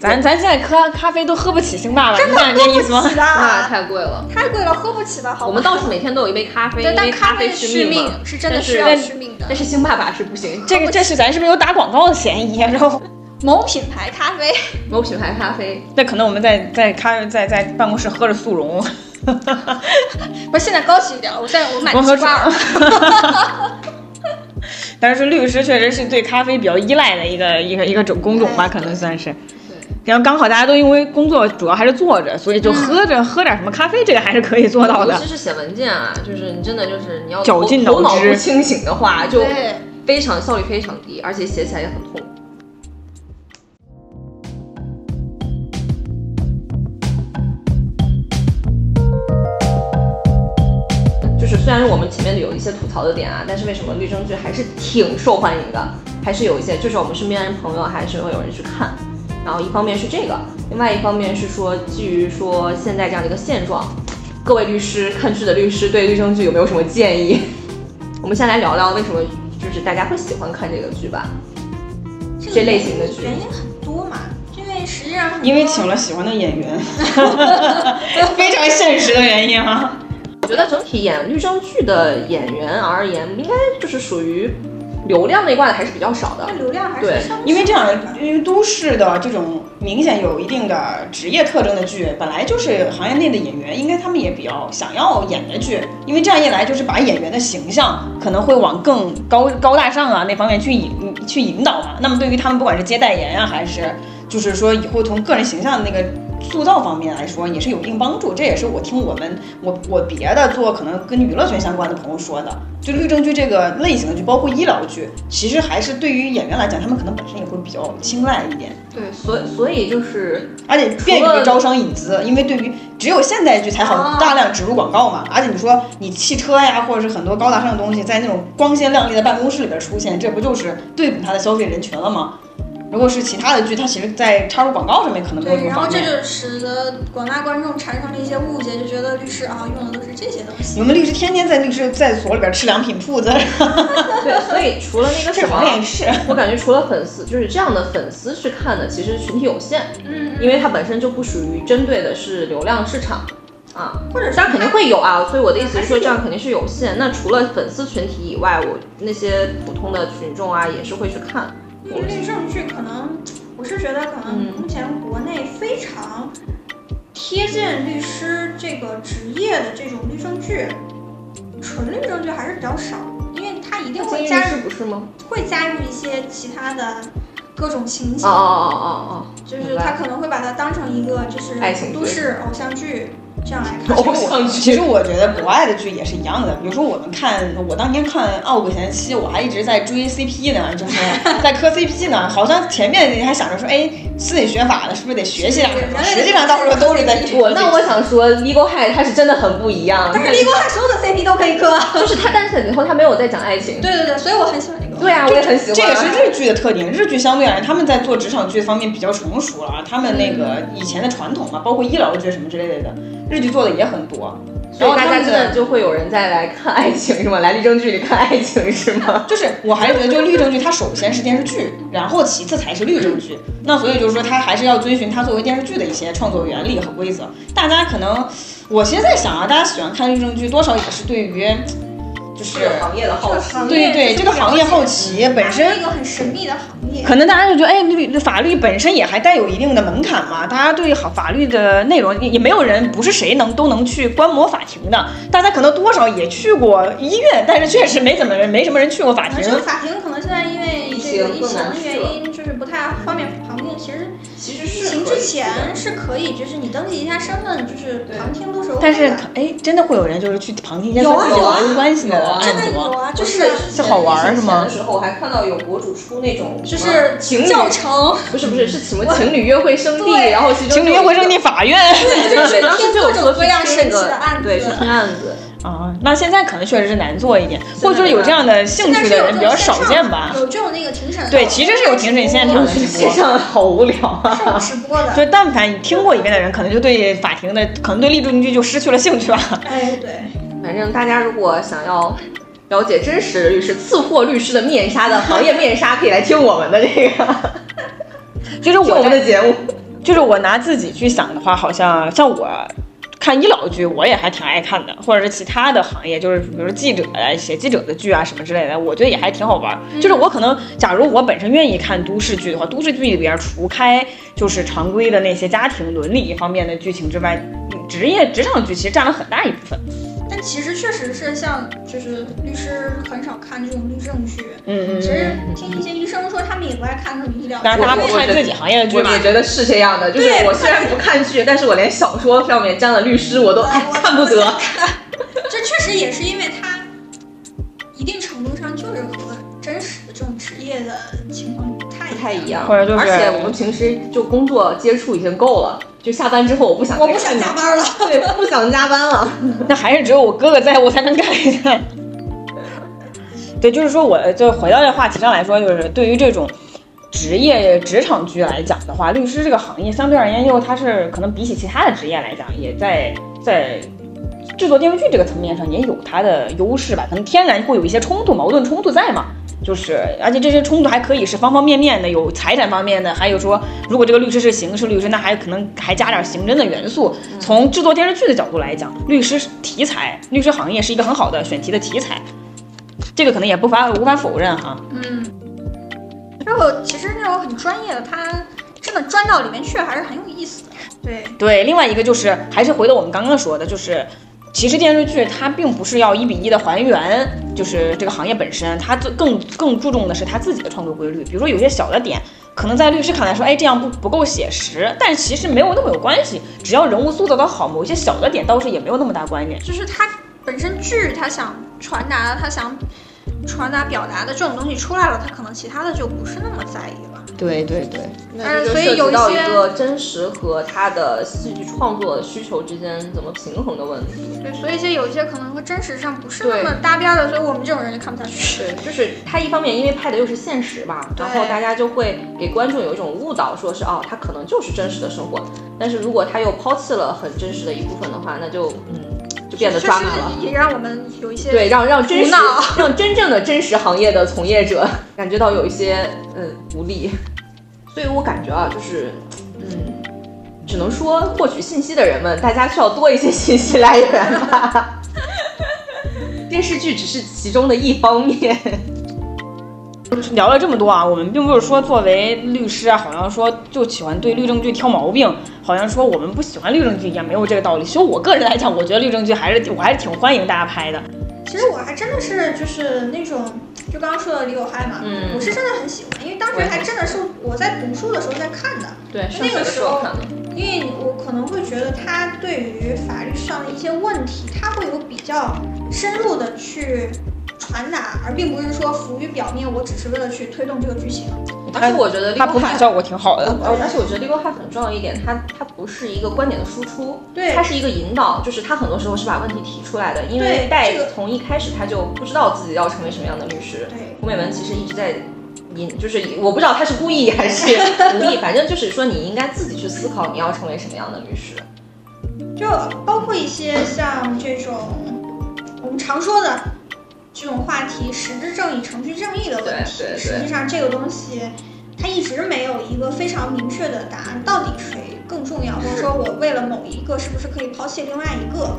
咱咱现在喝咖啡都喝不起星爸爸，你想这意思吗？是的，那 太贵了。太贵了，喝不起的，好我们倒是每天都有一杯咖啡，对，但因为咖啡是续命嘛，是真的但需要是续命的但。是星爸爸是不行。这个这是咱是不是有打广告的嫌疑啊？然后 某品牌咖啡，某品牌咖啡，那可能我们在在咖在在办公室喝着速溶，不是现在高级一点，我现在我买的是瓜尔，但是律师确实是对咖啡比较依赖的一个一个一个种工种吧，可能算是。然后刚好大家都因为工作主要还是坐着，所以就喝着、喝点什么咖啡，这个还是可以做到的尤其。是写文件啊，就是你真的就是你要绞尽脑头头脑汁不清醒的话，就对非常效率非常低，而且写起来也很痛。就是虽然我们前面有一些吐槽的点啊，但是为什么律政剧还是挺受欢迎的？还是有一些，就是我们身边朋友还是会有人去看。然后一方面是这个，另外一方面是说基于说现在这样的一个现状，各位律师看剧的律师对律政剧有没有什么建议？我们先来聊聊为什么就是大家会喜欢看这个剧吧。这类型的剧原因很多嘛，因为实际上因为请了喜欢的演员，非常现实的原因啊。我觉得整体演律政剧的演员而言，应该就是属于流量那一挂的还是比较少的。流量还对因为这样的，因为都市的这种明显有一定的职业特征的剧，本来就是行业内的演员，应该他们也比较想要演的剧，因为这样一来就是把演员的形象可能会往更高高大上啊那方面去引去引导嘛。那么对于他们不管是接代言啊，还是就是说以后从个人形象的那个塑造方面来说，也是有一定帮助。这也是我听我们我我别的做可能跟娱乐圈相关的朋友说的，就律政剧这个类型的剧，包括医疗剧，其实还是对于演员来讲，他们可能本身也会比较青睐一点，对，所以所以就是而且便于招商引资，因为对于只有现代剧才好大量植入广告嘛。而且你说你汽车呀，或者是很多高大上的东西，在那种光鲜亮丽的办公室里边出现，这不就是对准它的消费人群了吗？如果是其他的剧，它其实在插入广告上面可能没有这对，然后这便。就使得广大观众产生了一些误解，就觉得律师啊用的都是这些东西。你们律师天天在律师在所里边吃良品铺子，对，所以除了那个这什么行，业是。我感觉除了粉丝，就是这样的粉丝去看的，其实群体有限，嗯，因为它本身就不属于针对的是流量市场啊。或者是当然肯定会有啊，所以我的意思是说，这样肯定是有限。那除了粉丝群体以外，我那些普通的群众啊，也是会去看。因为律政剧可能，我是觉得可能嗯。目前国内非常贴近律师这个职业的这种律政剧，纯律政剧还是比较少，因为它一定会加入不是吗？会加入一些其他的各种情节，哦哦哦哦就是他可能会把它当成一个就是都市偶像剧这样来看。哦，偶像剧。其实我觉得国外的剧也是一样的，比如说我们看，我当年看《傲骨贤妻》，我还一直在追 CP 呢，就是 在磕 CP 呢，好像前面你还想着说，哎，私立学法的，是不是得学习点什么？实际上到时候都是在我那我想说，Legal High 它是真的很不一样。但是《Ego High 所有的 CP 都可以磕。就是它，但是以后它没有在讲爱情。对对对，所以我很喜欢这个。对啊，我也很喜欢。这也是日剧的特点。日剧相对而言，他们在做职场剧方面比较成熟了，他们那个以前的传统嘛，包括医疗剧什么之类的，日剧做的也很多。所以大家真然后他们的就会有人再来看爱情是吗？来律政剧里看爱情是吗？就是我还是觉得，就是律政剧它首先是电视剧，然后其次才是律政剧。那所以就是说，它还是要遵循它作为电视剧的一些创作原理和规则。大家可能，我现在想啊，大家喜欢看律政剧，多少也是对于，就是行业的好奇。对对这个行业好奇本身一个很神秘的行业。可能大家就觉得，哎，律法律本身也还带有一定的门槛嘛，大家对好法律的内容也也没有人不是谁能都能去观摩法庭的，大家可能多少也去过医院，但是确实没怎么人，没什么人去过法庭这。个法庭可能现在因为这个疫情的原因，就是不太方便旁听。其实其实疫是可以情之前是可以，就是你登记一下身份，就是旁听都是 OK 的。但是可哎，真的会有人就是去旁听一些有啊有啊关系的有啊案子真的有吗？啊，就是是好玩儿是吗的时候我还看到有博主出那种就是情侣教程，不是不是是什么情侣约会圣 地，然后其中情侣约会圣地法院对对对，当时就有说各种各样神奇的案子对，去听案子。啊，那现在可能确实是难做一点，或者说有这样的兴趣的人比较少见吧。有这种那个庭审，对，其实是有庭审现场的直播。上好无聊啊。直播的。就但凡你听过一遍的人，可能就对法庭的，可能对律政剧就失去了兴趣吧。哎，对，反正大家如果想要了解真实律师、刺破律师的面纱的行业面纱，可以来听我们的这个，其实听我我们的节目。就是我拿自己去想的话，好像像我。看医疗剧，我也还挺爱看的，或者是其他的行业，就是比如说记者啊，写记者的剧啊什么之类的，我觉得也还挺好玩。就是我可能，假如我本身愿意看都市剧的话，都市剧里边除开就是常规的那些家庭伦理方面的剧情之外，职业职场剧其实占了很大一部分。但其实确实是像，就是律师很少看这种律政剧。嗯嗯。其实听一些医生说，他们也不爱看那种医疗。但是他们看自己行业的剧嘛。我也觉得是这样的，就是我虽然不看剧，但是我连小说上面沾了律师我都看不得。这确实也是因为他一定程度上就是和真实的这种职业的情况不太不太一样，或者就是而且我们平时就工作接触已经够了。就下班之后，我不想，我不想加班了，对，不想加班了。那还是只有我哥哥在我才能干一下。对，就是说，我就回到这话题上来说，就是对于这种职业职场剧来讲的话，律师这个行业相对而言，又它是可能比起其他的职业来讲，也在在制作电视剧这个层面上也有它的优势吧，可能天然会有一些冲突、矛盾冲突在嘛。就是，而且这些冲突还可以是方方面面的，有财产方面的，还有说，如果这个律师是刑事律师，那还可能还加点刑侦的元素。从制作电视剧的角度来讲，律师题材，律师行业是一个很好的选题的题材，这个可能也不法无法否认哈。嗯，如果其实那种很专业的，他真的钻到里面去，还是很有意思的。对对，另外一个就是还是回到我们刚刚说的，就是。其实电视剧它并不是要一比一的还原，就是这个行业本身，它更更注重的是它自己的创作规律。比如说有些小的点，可能在律师看来说，哎，这样不不够写实，但其实没有那么有关系。只要人物塑造的好，某些小的点倒是也没有那么大关联。就是它本身剧它想传达，它想传达表达的这种东西出来了，他可能其他的就不是那么在意了。对对对，那就涉及到一个真实和他的戏剧创作需求之间怎么平衡的问题。对，所以些有一些可能和真实上不是那么搭边的，所以我们这种人就看不下去。对，就是他一方面因为拍的又是现实吧，然后大家就会给观众有一种误导，说是哦，他可能就是真实的生活。但是如果他又抛弃了很真实的一部分的话，那就嗯，就变得抓马了，也让我们有一些对让让真实 让真正的真实行业的从业者 感觉到有一些嗯无力。所以我感觉啊，就是，嗯，只能说获取信息的人们，大家需要多一些信息来源吧。电视剧只是其中的一方面。聊了这么多啊，我们并不是说作为律师啊，好像说就喜欢对律政剧挑毛病，好像说我们不喜欢律政剧一样，没有这个道理。其实我个人来讲，我觉得律政剧还是我还是挺欢迎大家拍的。其实我还真的是就是那种。就刚刚说的《李有害》嘛，我是真的很喜欢，因为当时还真的是我在读书的时候在看的。对，那个时候，因为我可能会觉得他对于法律上的一些问题，他会有比较深入的去传达，而并不是说浮于表面，我只是为了去推动这个剧情。而且我觉得他普法效果挺好的，而且我觉得《Legal High》很重要一点，它它不是一个观点的输出，对，它是一个引导，就是他很多时候是把问题提出来的。因为戴从一开始他就不知道自己要成为什么样的律师，对，胡美文其实一直在引，就是我不知道他是故意还是 无意，反正就是说你应该自己去思考你要成为什么样的律师，就包括一些像这种我们常说的。这种话题，实质正义、程序正义的问题，实际上这个东西，它一直没有一个非常明确的答案。到底谁更重要？或者说我为了某一个，是不是可以抛弃另外一个？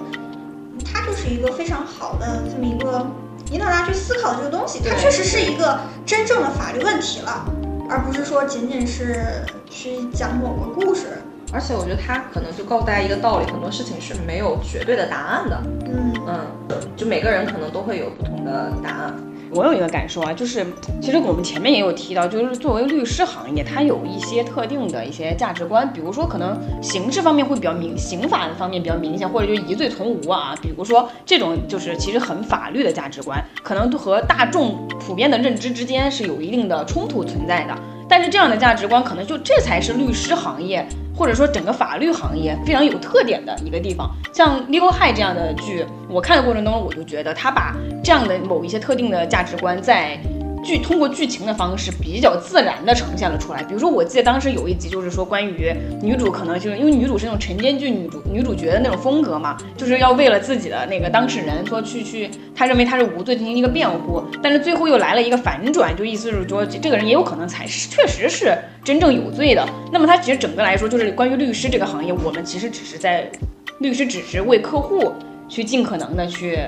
它就是一个非常好的这么一个引导大家去思考的这个东西。它确实是一个真正的法律问题了，而不是说仅仅是去讲某个故事。而且我觉得他可能就告诉大家一个道理，很多事情是没有绝对的答案的。嗯嗯，就每个人可能都会有不同的答案。我有一个感受啊，就是其实我们前面也有提到，就是作为律师行业，它有一些特定的一些价值观，比如说可能刑事方面会比较明，刑法的方面比较明显，或者就疑罪从无啊。比如说这种就是其实很法律的价值观，可能和大众普遍的认知之间是有一定的冲突存在的。但是这样的价值观，可能就这才是律师行业。或者说整个法律行业非常有特点的一个地方，像《Legal High》这样的剧，我看的过程当中，我就觉得他把这样的某一些特定的价值观，在剧通过剧情的方式比较自然的呈现了出来。比如说，我记得当时有一集就是说关于女主可能就是因为女主是那种晨间剧女主女主角的那种风格嘛，就是要为了自己的那个当事人说去去，他认为他是无罪进行一个辩护，但是最后又来了一个反转，就意思是说这个人也有可能才是确实是真正有罪的。那么他其实整个来说就是关于律师这个行业，我们其实只是在律师只是为客户去尽可能的去。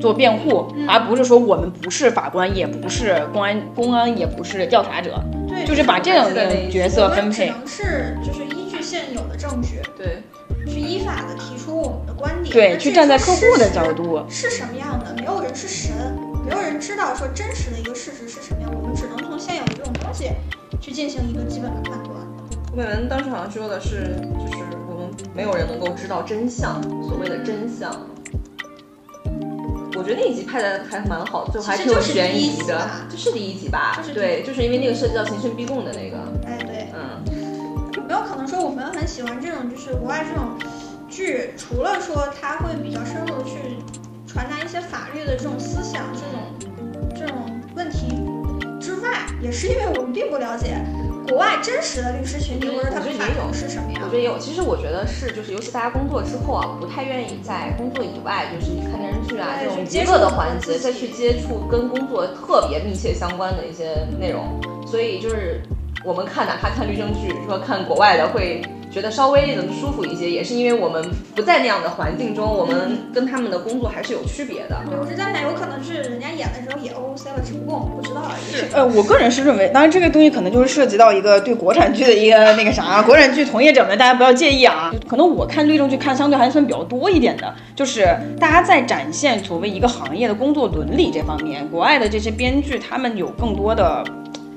做辩护，而不是说我们不是法官，也不是公安，公安也不是调查者，对，就是把这样的角色分配。只能是就是依据现有的证据，对，去依法的提出我们的观点，对，去站在客户的角度是什么样的？没有人是神，没有人知道说真实的一个事实是什么样，我们只能从现有的这种东西去进行一个基本的判断。吴美文当时好像说的是，就是我们没有人能够知道真相，所谓的真相。我觉得那一集拍的还蛮好，最后还挺有悬疑的，这是第一集吧？对，就是因为那个涉及到刑讯逼供的那个。哎，对，嗯，有没有可能说我们很喜欢这种就是国外这种剧，除了说它会比较深入的去传达一些法律的这种思想、这种这种问题之外，也是因为我们并不了解。国外真实的律师群体或者他们法统是什么呀？我觉得也有。其实我觉得是，就是尤其大家工作之后啊，不太愿意在工作以外，就是看电视剧啊这种娱乐的环节，再去接触跟工作特别密切相关的一些内容。所以就是我们看哪怕看律政剧，说看国外的会。觉得稍微能舒服一些，也是因为我们不在那样的环境中，我们跟他们的工作还是有区别的。对我是在想？有可能是人家演的时候也 O C 了，只不过我们不知道而已。呃，我个人是认为，当然这个东西可能就是涉及到一个对国产剧的一个那个啥，国产剧从业者们大家不要介意啊。可能我看律政剧看相对还算比较多一点的，就是大家在展现所谓一个行业的工作伦理这方面，国外的这些编剧他们有更多的。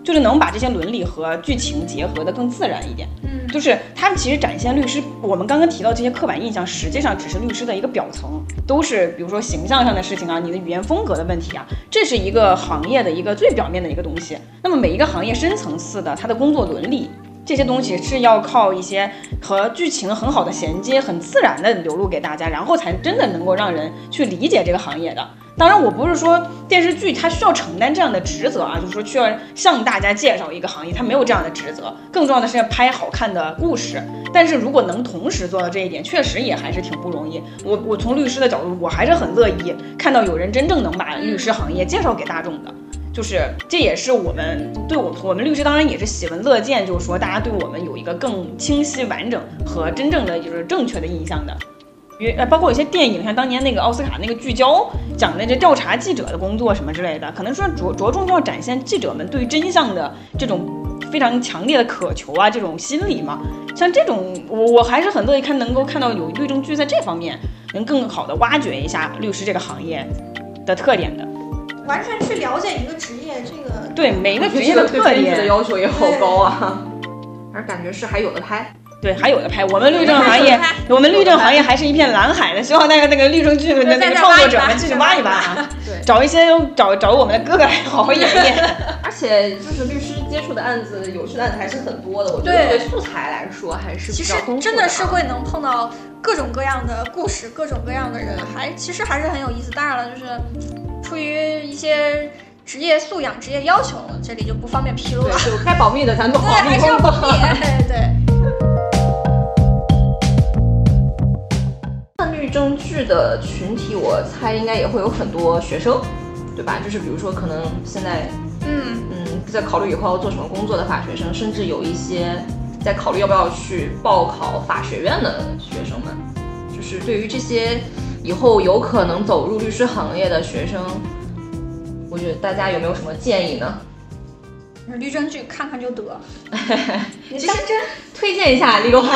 就是能把这些伦理和剧情结合的更自然一点，嗯，就是他们其实展现律师，我们刚刚提到这些刻板印象，实际上只是律师的一个表层，都是比如说形象上的事情啊，你的语言风格的问题啊，这是一个行业的一个最表面的一个东西。那么每一个行业深层次的，它的工作伦理这些东西是要靠一些和剧情很好的衔接，很自然的流露给大家，然后才真的能够让人去理解这个行业的。当然，我不是说电视剧它需要承担这样的职责啊，就是说需要向大家介绍一个行业，它没有这样的职责。更重要的是要拍好看的故事。但是如果能同时做到这一点，确实也还是挺不容易。我我从律师的角度，我还是很乐意看到有人真正能把律师行业介绍给大众的。就是这也是我们对我我们律师当然也是喜闻乐见，就是说大家对我们有一个更清晰、完整和真正的就是正确的印象的。呃，包括有些电影，像当年那个奥斯卡那个聚焦，讲的这调查记者的工作什么之类的，可能说着着重要展现记者们对真相的这种非常强烈的渴求啊，这种心理嘛。像这种，我我还是很乐意看，能够看到有律政剧在这方面能更好的挖掘一下律师这个行业的特点的。完全去了解一个职业，这个对每一个职业的特点的要求也好高啊，而感觉是还有的拍。对，还有的拍。我们律政行业，我们律政行业还是一片蓝海的。希望那个那个律政剧的那个创作者们继续挖一挖啊，对，找一些找找我们的哥哥来好好演 演。而且就是律师接触的案子，有趣的案子还是很多的。我觉得对素材来说还是其实真的是会能碰到各种各样的故事，各种各样的人，还其实还是很有意思。当然了，就是出于一些职业素养、职业要求，这里就不方便披露了。就该保密的咱都保密，还是要保密。对。律政剧的群体，我猜应该也会有很多学生，对吧？就是比如说，可能现在，嗯。嗯，在考虑以后要做什么工作的法学生，甚至有一些在考虑要不要去报考法学院的学生们，就是对于这些以后有可能走入律师行业的学生，我觉得大家有没有什么建议呢？律政剧看看就得，其实真？推荐一下《利落话》，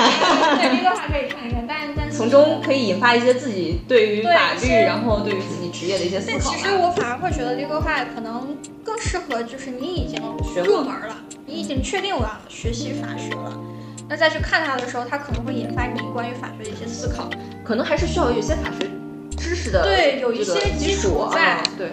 对《利落话》可以看一看，但但从中可以引发一些自己对于法律，然后对于自己职业的一些思考。其实我反而会觉得《利落话》可能更适合，就是你已经入门了，你已经确定我要学习法学了，那再去看它的时候，它可能会引发你关于法学的一些思考，可能还是需要有一些法学知识的，对，有一些基础在，对。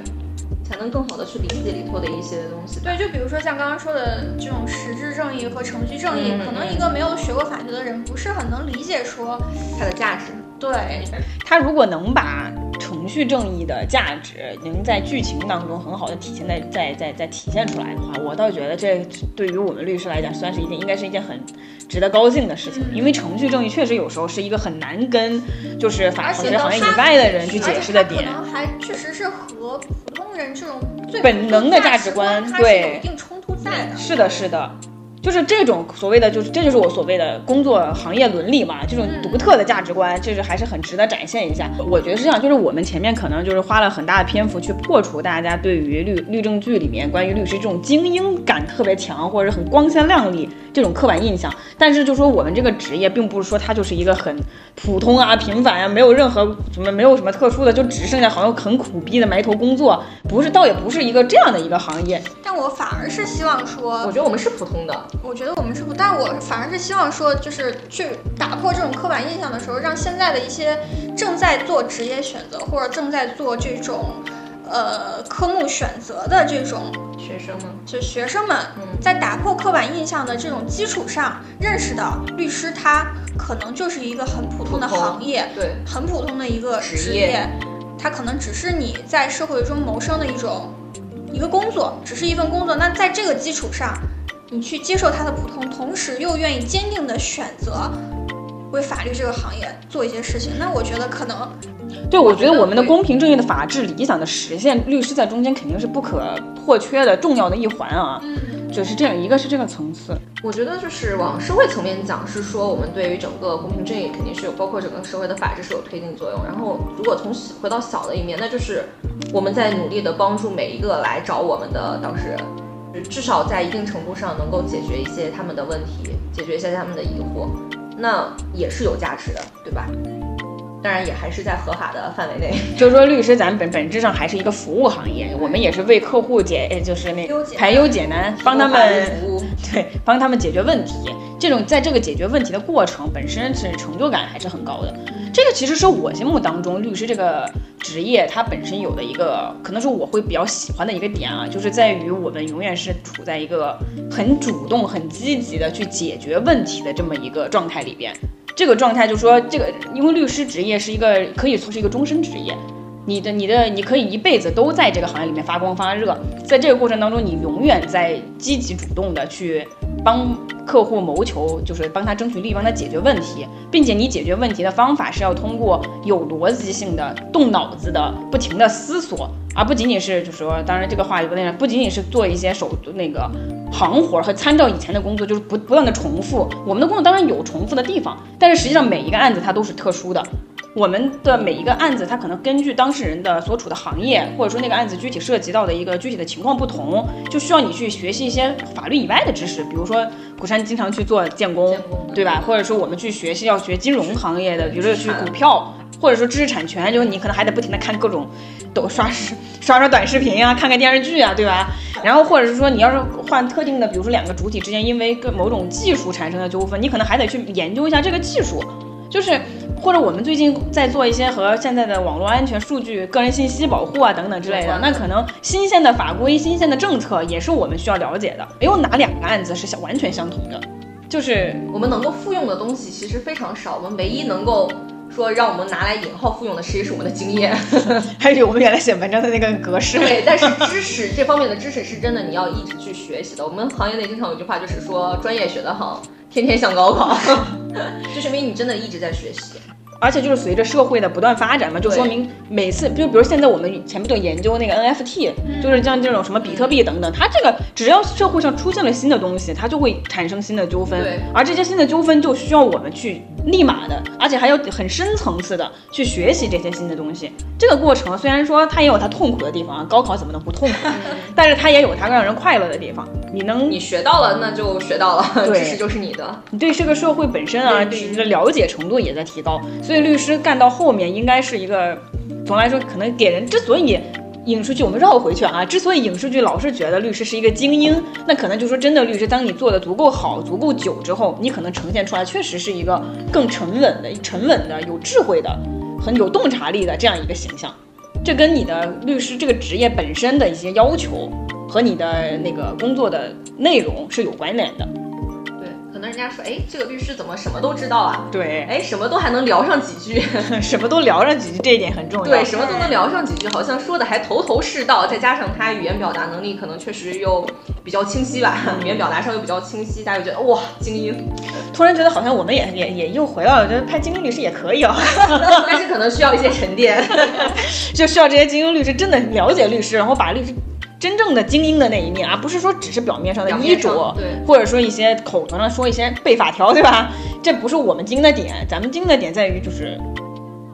才能更好的去理解里头的一些东西。对，就比如说像刚刚说的这种实质正义和程序正义，可能一个没有学过法学的人不是很能理解说它的价值。对，他如果能把程序正义的价值能在剧情当中很好的体现在在在在体现出来的话，我倒觉得这对于我们律师来讲，算是一件应该是一件很值得高兴的事情。因为程序正义确实有时候是一个很难跟就是法律行业以外的人去解释的点，可能还确实是和普通人这种最本能的价值观对有一定冲突在的。是的，是的。就是这种所谓的，就是这就是我所谓的工作行业伦理嘛，这种独特的价值观，就是还是很值得展现一下。我觉得是这样，就是我们前面可能就是花了很大的篇幅去破除大家对于律律政剧里面关于律师这种精英感特别强，或者很光鲜亮丽这种刻板印象。但是就说我们这个职业，并不是说它就是一个很普通啊、平凡啊，没有任何什么，没有什么特殊的，就只剩下好像很苦逼的埋头工作，不是，倒也不是一个这样的一个行业。但我反而是希望说，我觉得我们是普通的。我觉得我们是不，但我反而是希望说，就是去打破这种刻板印象的时候，让现在的一些正在做职业选择或者正在做这种，呃，科目选择的这种学生们，就学生们，在打破刻板印象的这种基础上，认识到律师他可能就是一个很普通的行业，对，很普通的一个职业，他可能只是你在社会中谋生的一种。一个工作只是一份工作，那在这个基础上，你去接受它的普通，同时又愿意坚定的选择为法律这个行业做一些事情，那我觉得可能，对我觉得我们的公平正义的法治理想的实现，律师在中间肯定是不可或缺的重要的一环啊。嗯。就是这样，一个是这个层次，我觉得就是往社会层面讲，是说我们对于整个公平正义肯定是有，包括整个社会的法治是有推进作用。然后如果从回到小的一面，那就是我们在努力的帮助每一个来找我们的当事人，至少在一定程度上能够解决一些他们的问题，解决一下他们的疑惑，那也是有价值的，对吧？当然也还是在合法的范围内，就是说律师咱本本质上还是一个服务行业，我们也是为客户解，就是那排忧解难，帮他们对帮他们解决问题。这种在这个解决问题的过程本身是成就感还是很高的。这个其实是我心目当中律师这个职业它本身有的一个，可能是我会比较喜欢的一个点啊，就是在于我们永远是处在一个很主动、很积极的去解决问题的这么一个状态里边。这个状态就是说，这个因为律师职业是一个可以从事一个终身职业，你的你的你可以一辈子都在这个行业里面发光发热，在这个过程当中，你永远在积极主动的去帮客户谋求，就是帮他争取利益，帮他解决问题，并且你解决问题的方法是要通过有逻辑性的、动脑子的、不停的思索。而不仅仅是，就是说，当然这个话有点，不仅仅是做一些手那个行活和参照以前的工作，就是不不断的重复。我们的工作当然有重复的地方，但是实际上每一个案子它都是特殊的。我们的每一个案子，它可能根据当事人的所处的行业，或者说那个案子具体涉及到的一个具体的情况不同，就需要你去学习一些法律以外的知识。比如说，古山经常去做建工，对吧？或者说我们去学习要学金融行业的，比如说去股票。或者说知识产权，就是你可能还得不停的看各种，抖刷视刷刷短视频啊，看看电视剧啊，对吧？然后或者是说你要是换特定的，比如说两个主体之间因为跟某种技术产生的纠纷，你可能还得去研究一下这个技术。就是或者我们最近在做一些和现在的网络安全、数据、个人信息保护啊等等之类的，那可能新鲜的法规、新鲜的政策也是我们需要了解的。没有哪两个案子是相完全相同的，就是我们能够复用的东西其实非常少，我们唯一能够。说让我们拿来引号复用的，其实是我们的经验，还有我们原来写文章的那个格式。对，但是知识这方面的知识是真的，你要一直去学习的。我们行业内经常有句话，就是说专业学得好，天天像高考，就说明你真的一直在学习。而且就是随着社会的不断发展嘛，就说明每次，就比如现在我们前面就研究那个 NFT，就是像这种什么比特币等等，它这个只要社会上出现了新的东西，它就会产生新的纠纷。对，而这些新的纠纷就需要我们去立马的，而且还要很深层次的去学习这些新的东西。这个过程虽然说它也有它痛苦的地方啊，高考怎么能不痛苦？但是它也有它让人快乐的地方。你能你学到了，那就学到了，知识就是你的。你对这个社会本身啊，你的了解程度也在提高。所以律师干到后面，应该是一个，总来说可能给人之所以影视剧，我们绕回去啊，之所以影视剧老是觉得律师是一个精英，那可能就说真的律师，当你做的足够好、足够久之后，你可能呈现出来确实是一个更沉稳的、沉稳的、有智慧的、很有洞察力的这样一个形象。这跟你的律师这个职业本身的一些要求。和你的那个工作的内容是有关联的，人家说，哎，这个律师怎么什么都知道啊？对，哎，什么都还能聊上几句，什么都聊上几句，这一点很重要。对，什么都能聊上几句，好像说的还头头是道，再加上他语言表达能力可能确实又比较清晰吧，语言表达上又比较清晰，大家就觉得哇，精英。突然觉得好像我们也也也又回到了，觉得拍精英律师也可以啊，但是可能需要一些沉淀，就需要这些精英律师真的了解律师，然后把律师。真正的精英的那一面啊，不是说只是表面上的衣着，对，或者说一些口头上说一些背法条，对吧？这不是我们精英的点，咱们精英的点在于就是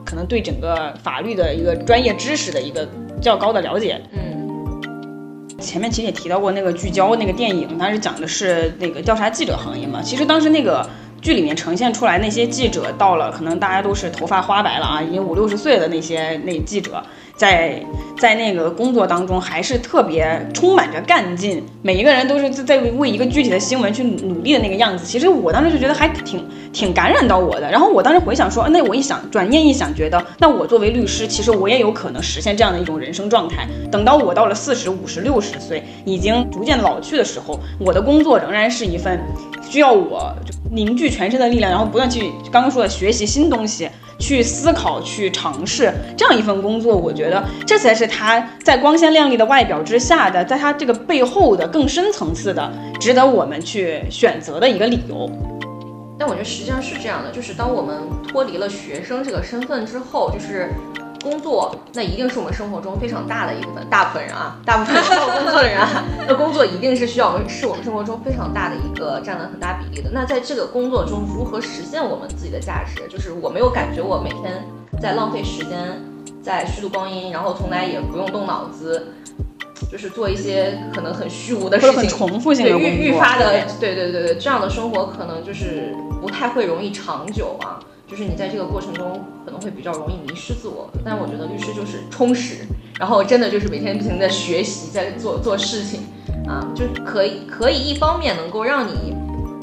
可能对整个法律的一个专业知识的一个较高的了解。嗯，前面其实也提到过那个聚焦那个电影，它是讲的是那个调查记者行业嘛。其实当时那个剧里面呈现出来那些记者，到了可能大家都是头发花白了啊，已经五六十岁的那些那记者。在在那个工作当中，还是特别充满着干劲，每一个人都是在在为一个具体的新闻去努力的那个样子。其实我当时就觉得还挺挺感染到我的。然后我当时回想说，那我一想，转念一想，觉得那我作为律师，其实我也有可能实现这样的一种人生状态。等到我到了四十五、十、六十岁，已经逐渐老去的时候，我的工作仍然是一份需要我凝聚全身的力量，然后不断去刚刚说的学习新东西。去思考、去尝试这样一份工作，我觉得这才是他在光鲜亮丽的外表之下的，在他这个背后的更深层次的，值得我们去选择的一个理由。但我觉得实际上是这样的，就是当我们脱离了学生这个身份之后，就是。工作那一定是我们生活中非常大的一部分，大部分人啊，大部分需要工作的人啊，那工作一定是需要我们，是我们生活中非常大的一个占了很大比例的。那在这个工作中，如何实现我们自己的价值？就是我没有感觉我每天在浪费时间，在虚度光阴，然后从来也不用动脑子，就是做一些可能很虚无的事情，重复性的愈愈发的，对对对对，这样的生活可能就是不太会容易长久啊。就是你在这个过程中可能会比较容易迷失自我，但我觉得律师就是充实，然后真的就是每天不停的学习，在做做事情，啊，就可以可以一方面能够让你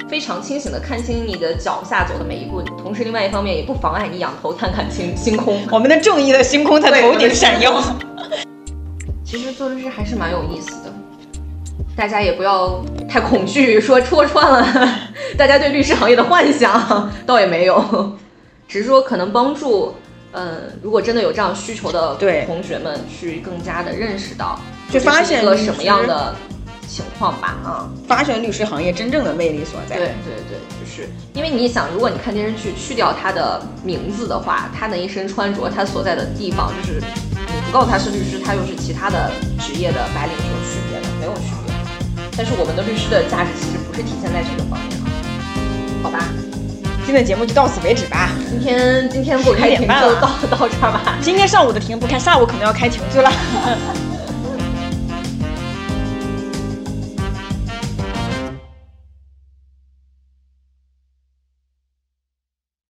非常清醒的看清你的脚下走的每一步，同时另外一方面也不妨碍你仰头看看星星空，我们的正义的星空在头顶闪耀。其实做律师还是蛮有意思的，大家也不要太恐惧，说戳穿了 大家对律师行业的幻想，倒也没有。只是说，可能帮助，嗯，如果真的有这样需求的同学们，去更加的认识到，去发现一个什么样的情况吧，啊，发现律师行业真正的魅力所在。对对对，就是因为你想，如果你看电视剧，去掉他的名字的话，他的一身穿着，他所在的地方，就是你不告诉他是律师，他又是其他的职业的白领，有区别的？没有区别。但是我们的律师的价值其实不是体现在这个方面好吧？今天的节目就到此为止吧。今天今天不开庭就到到这儿吧。今天上午的庭不开，下午可能要开庭去了。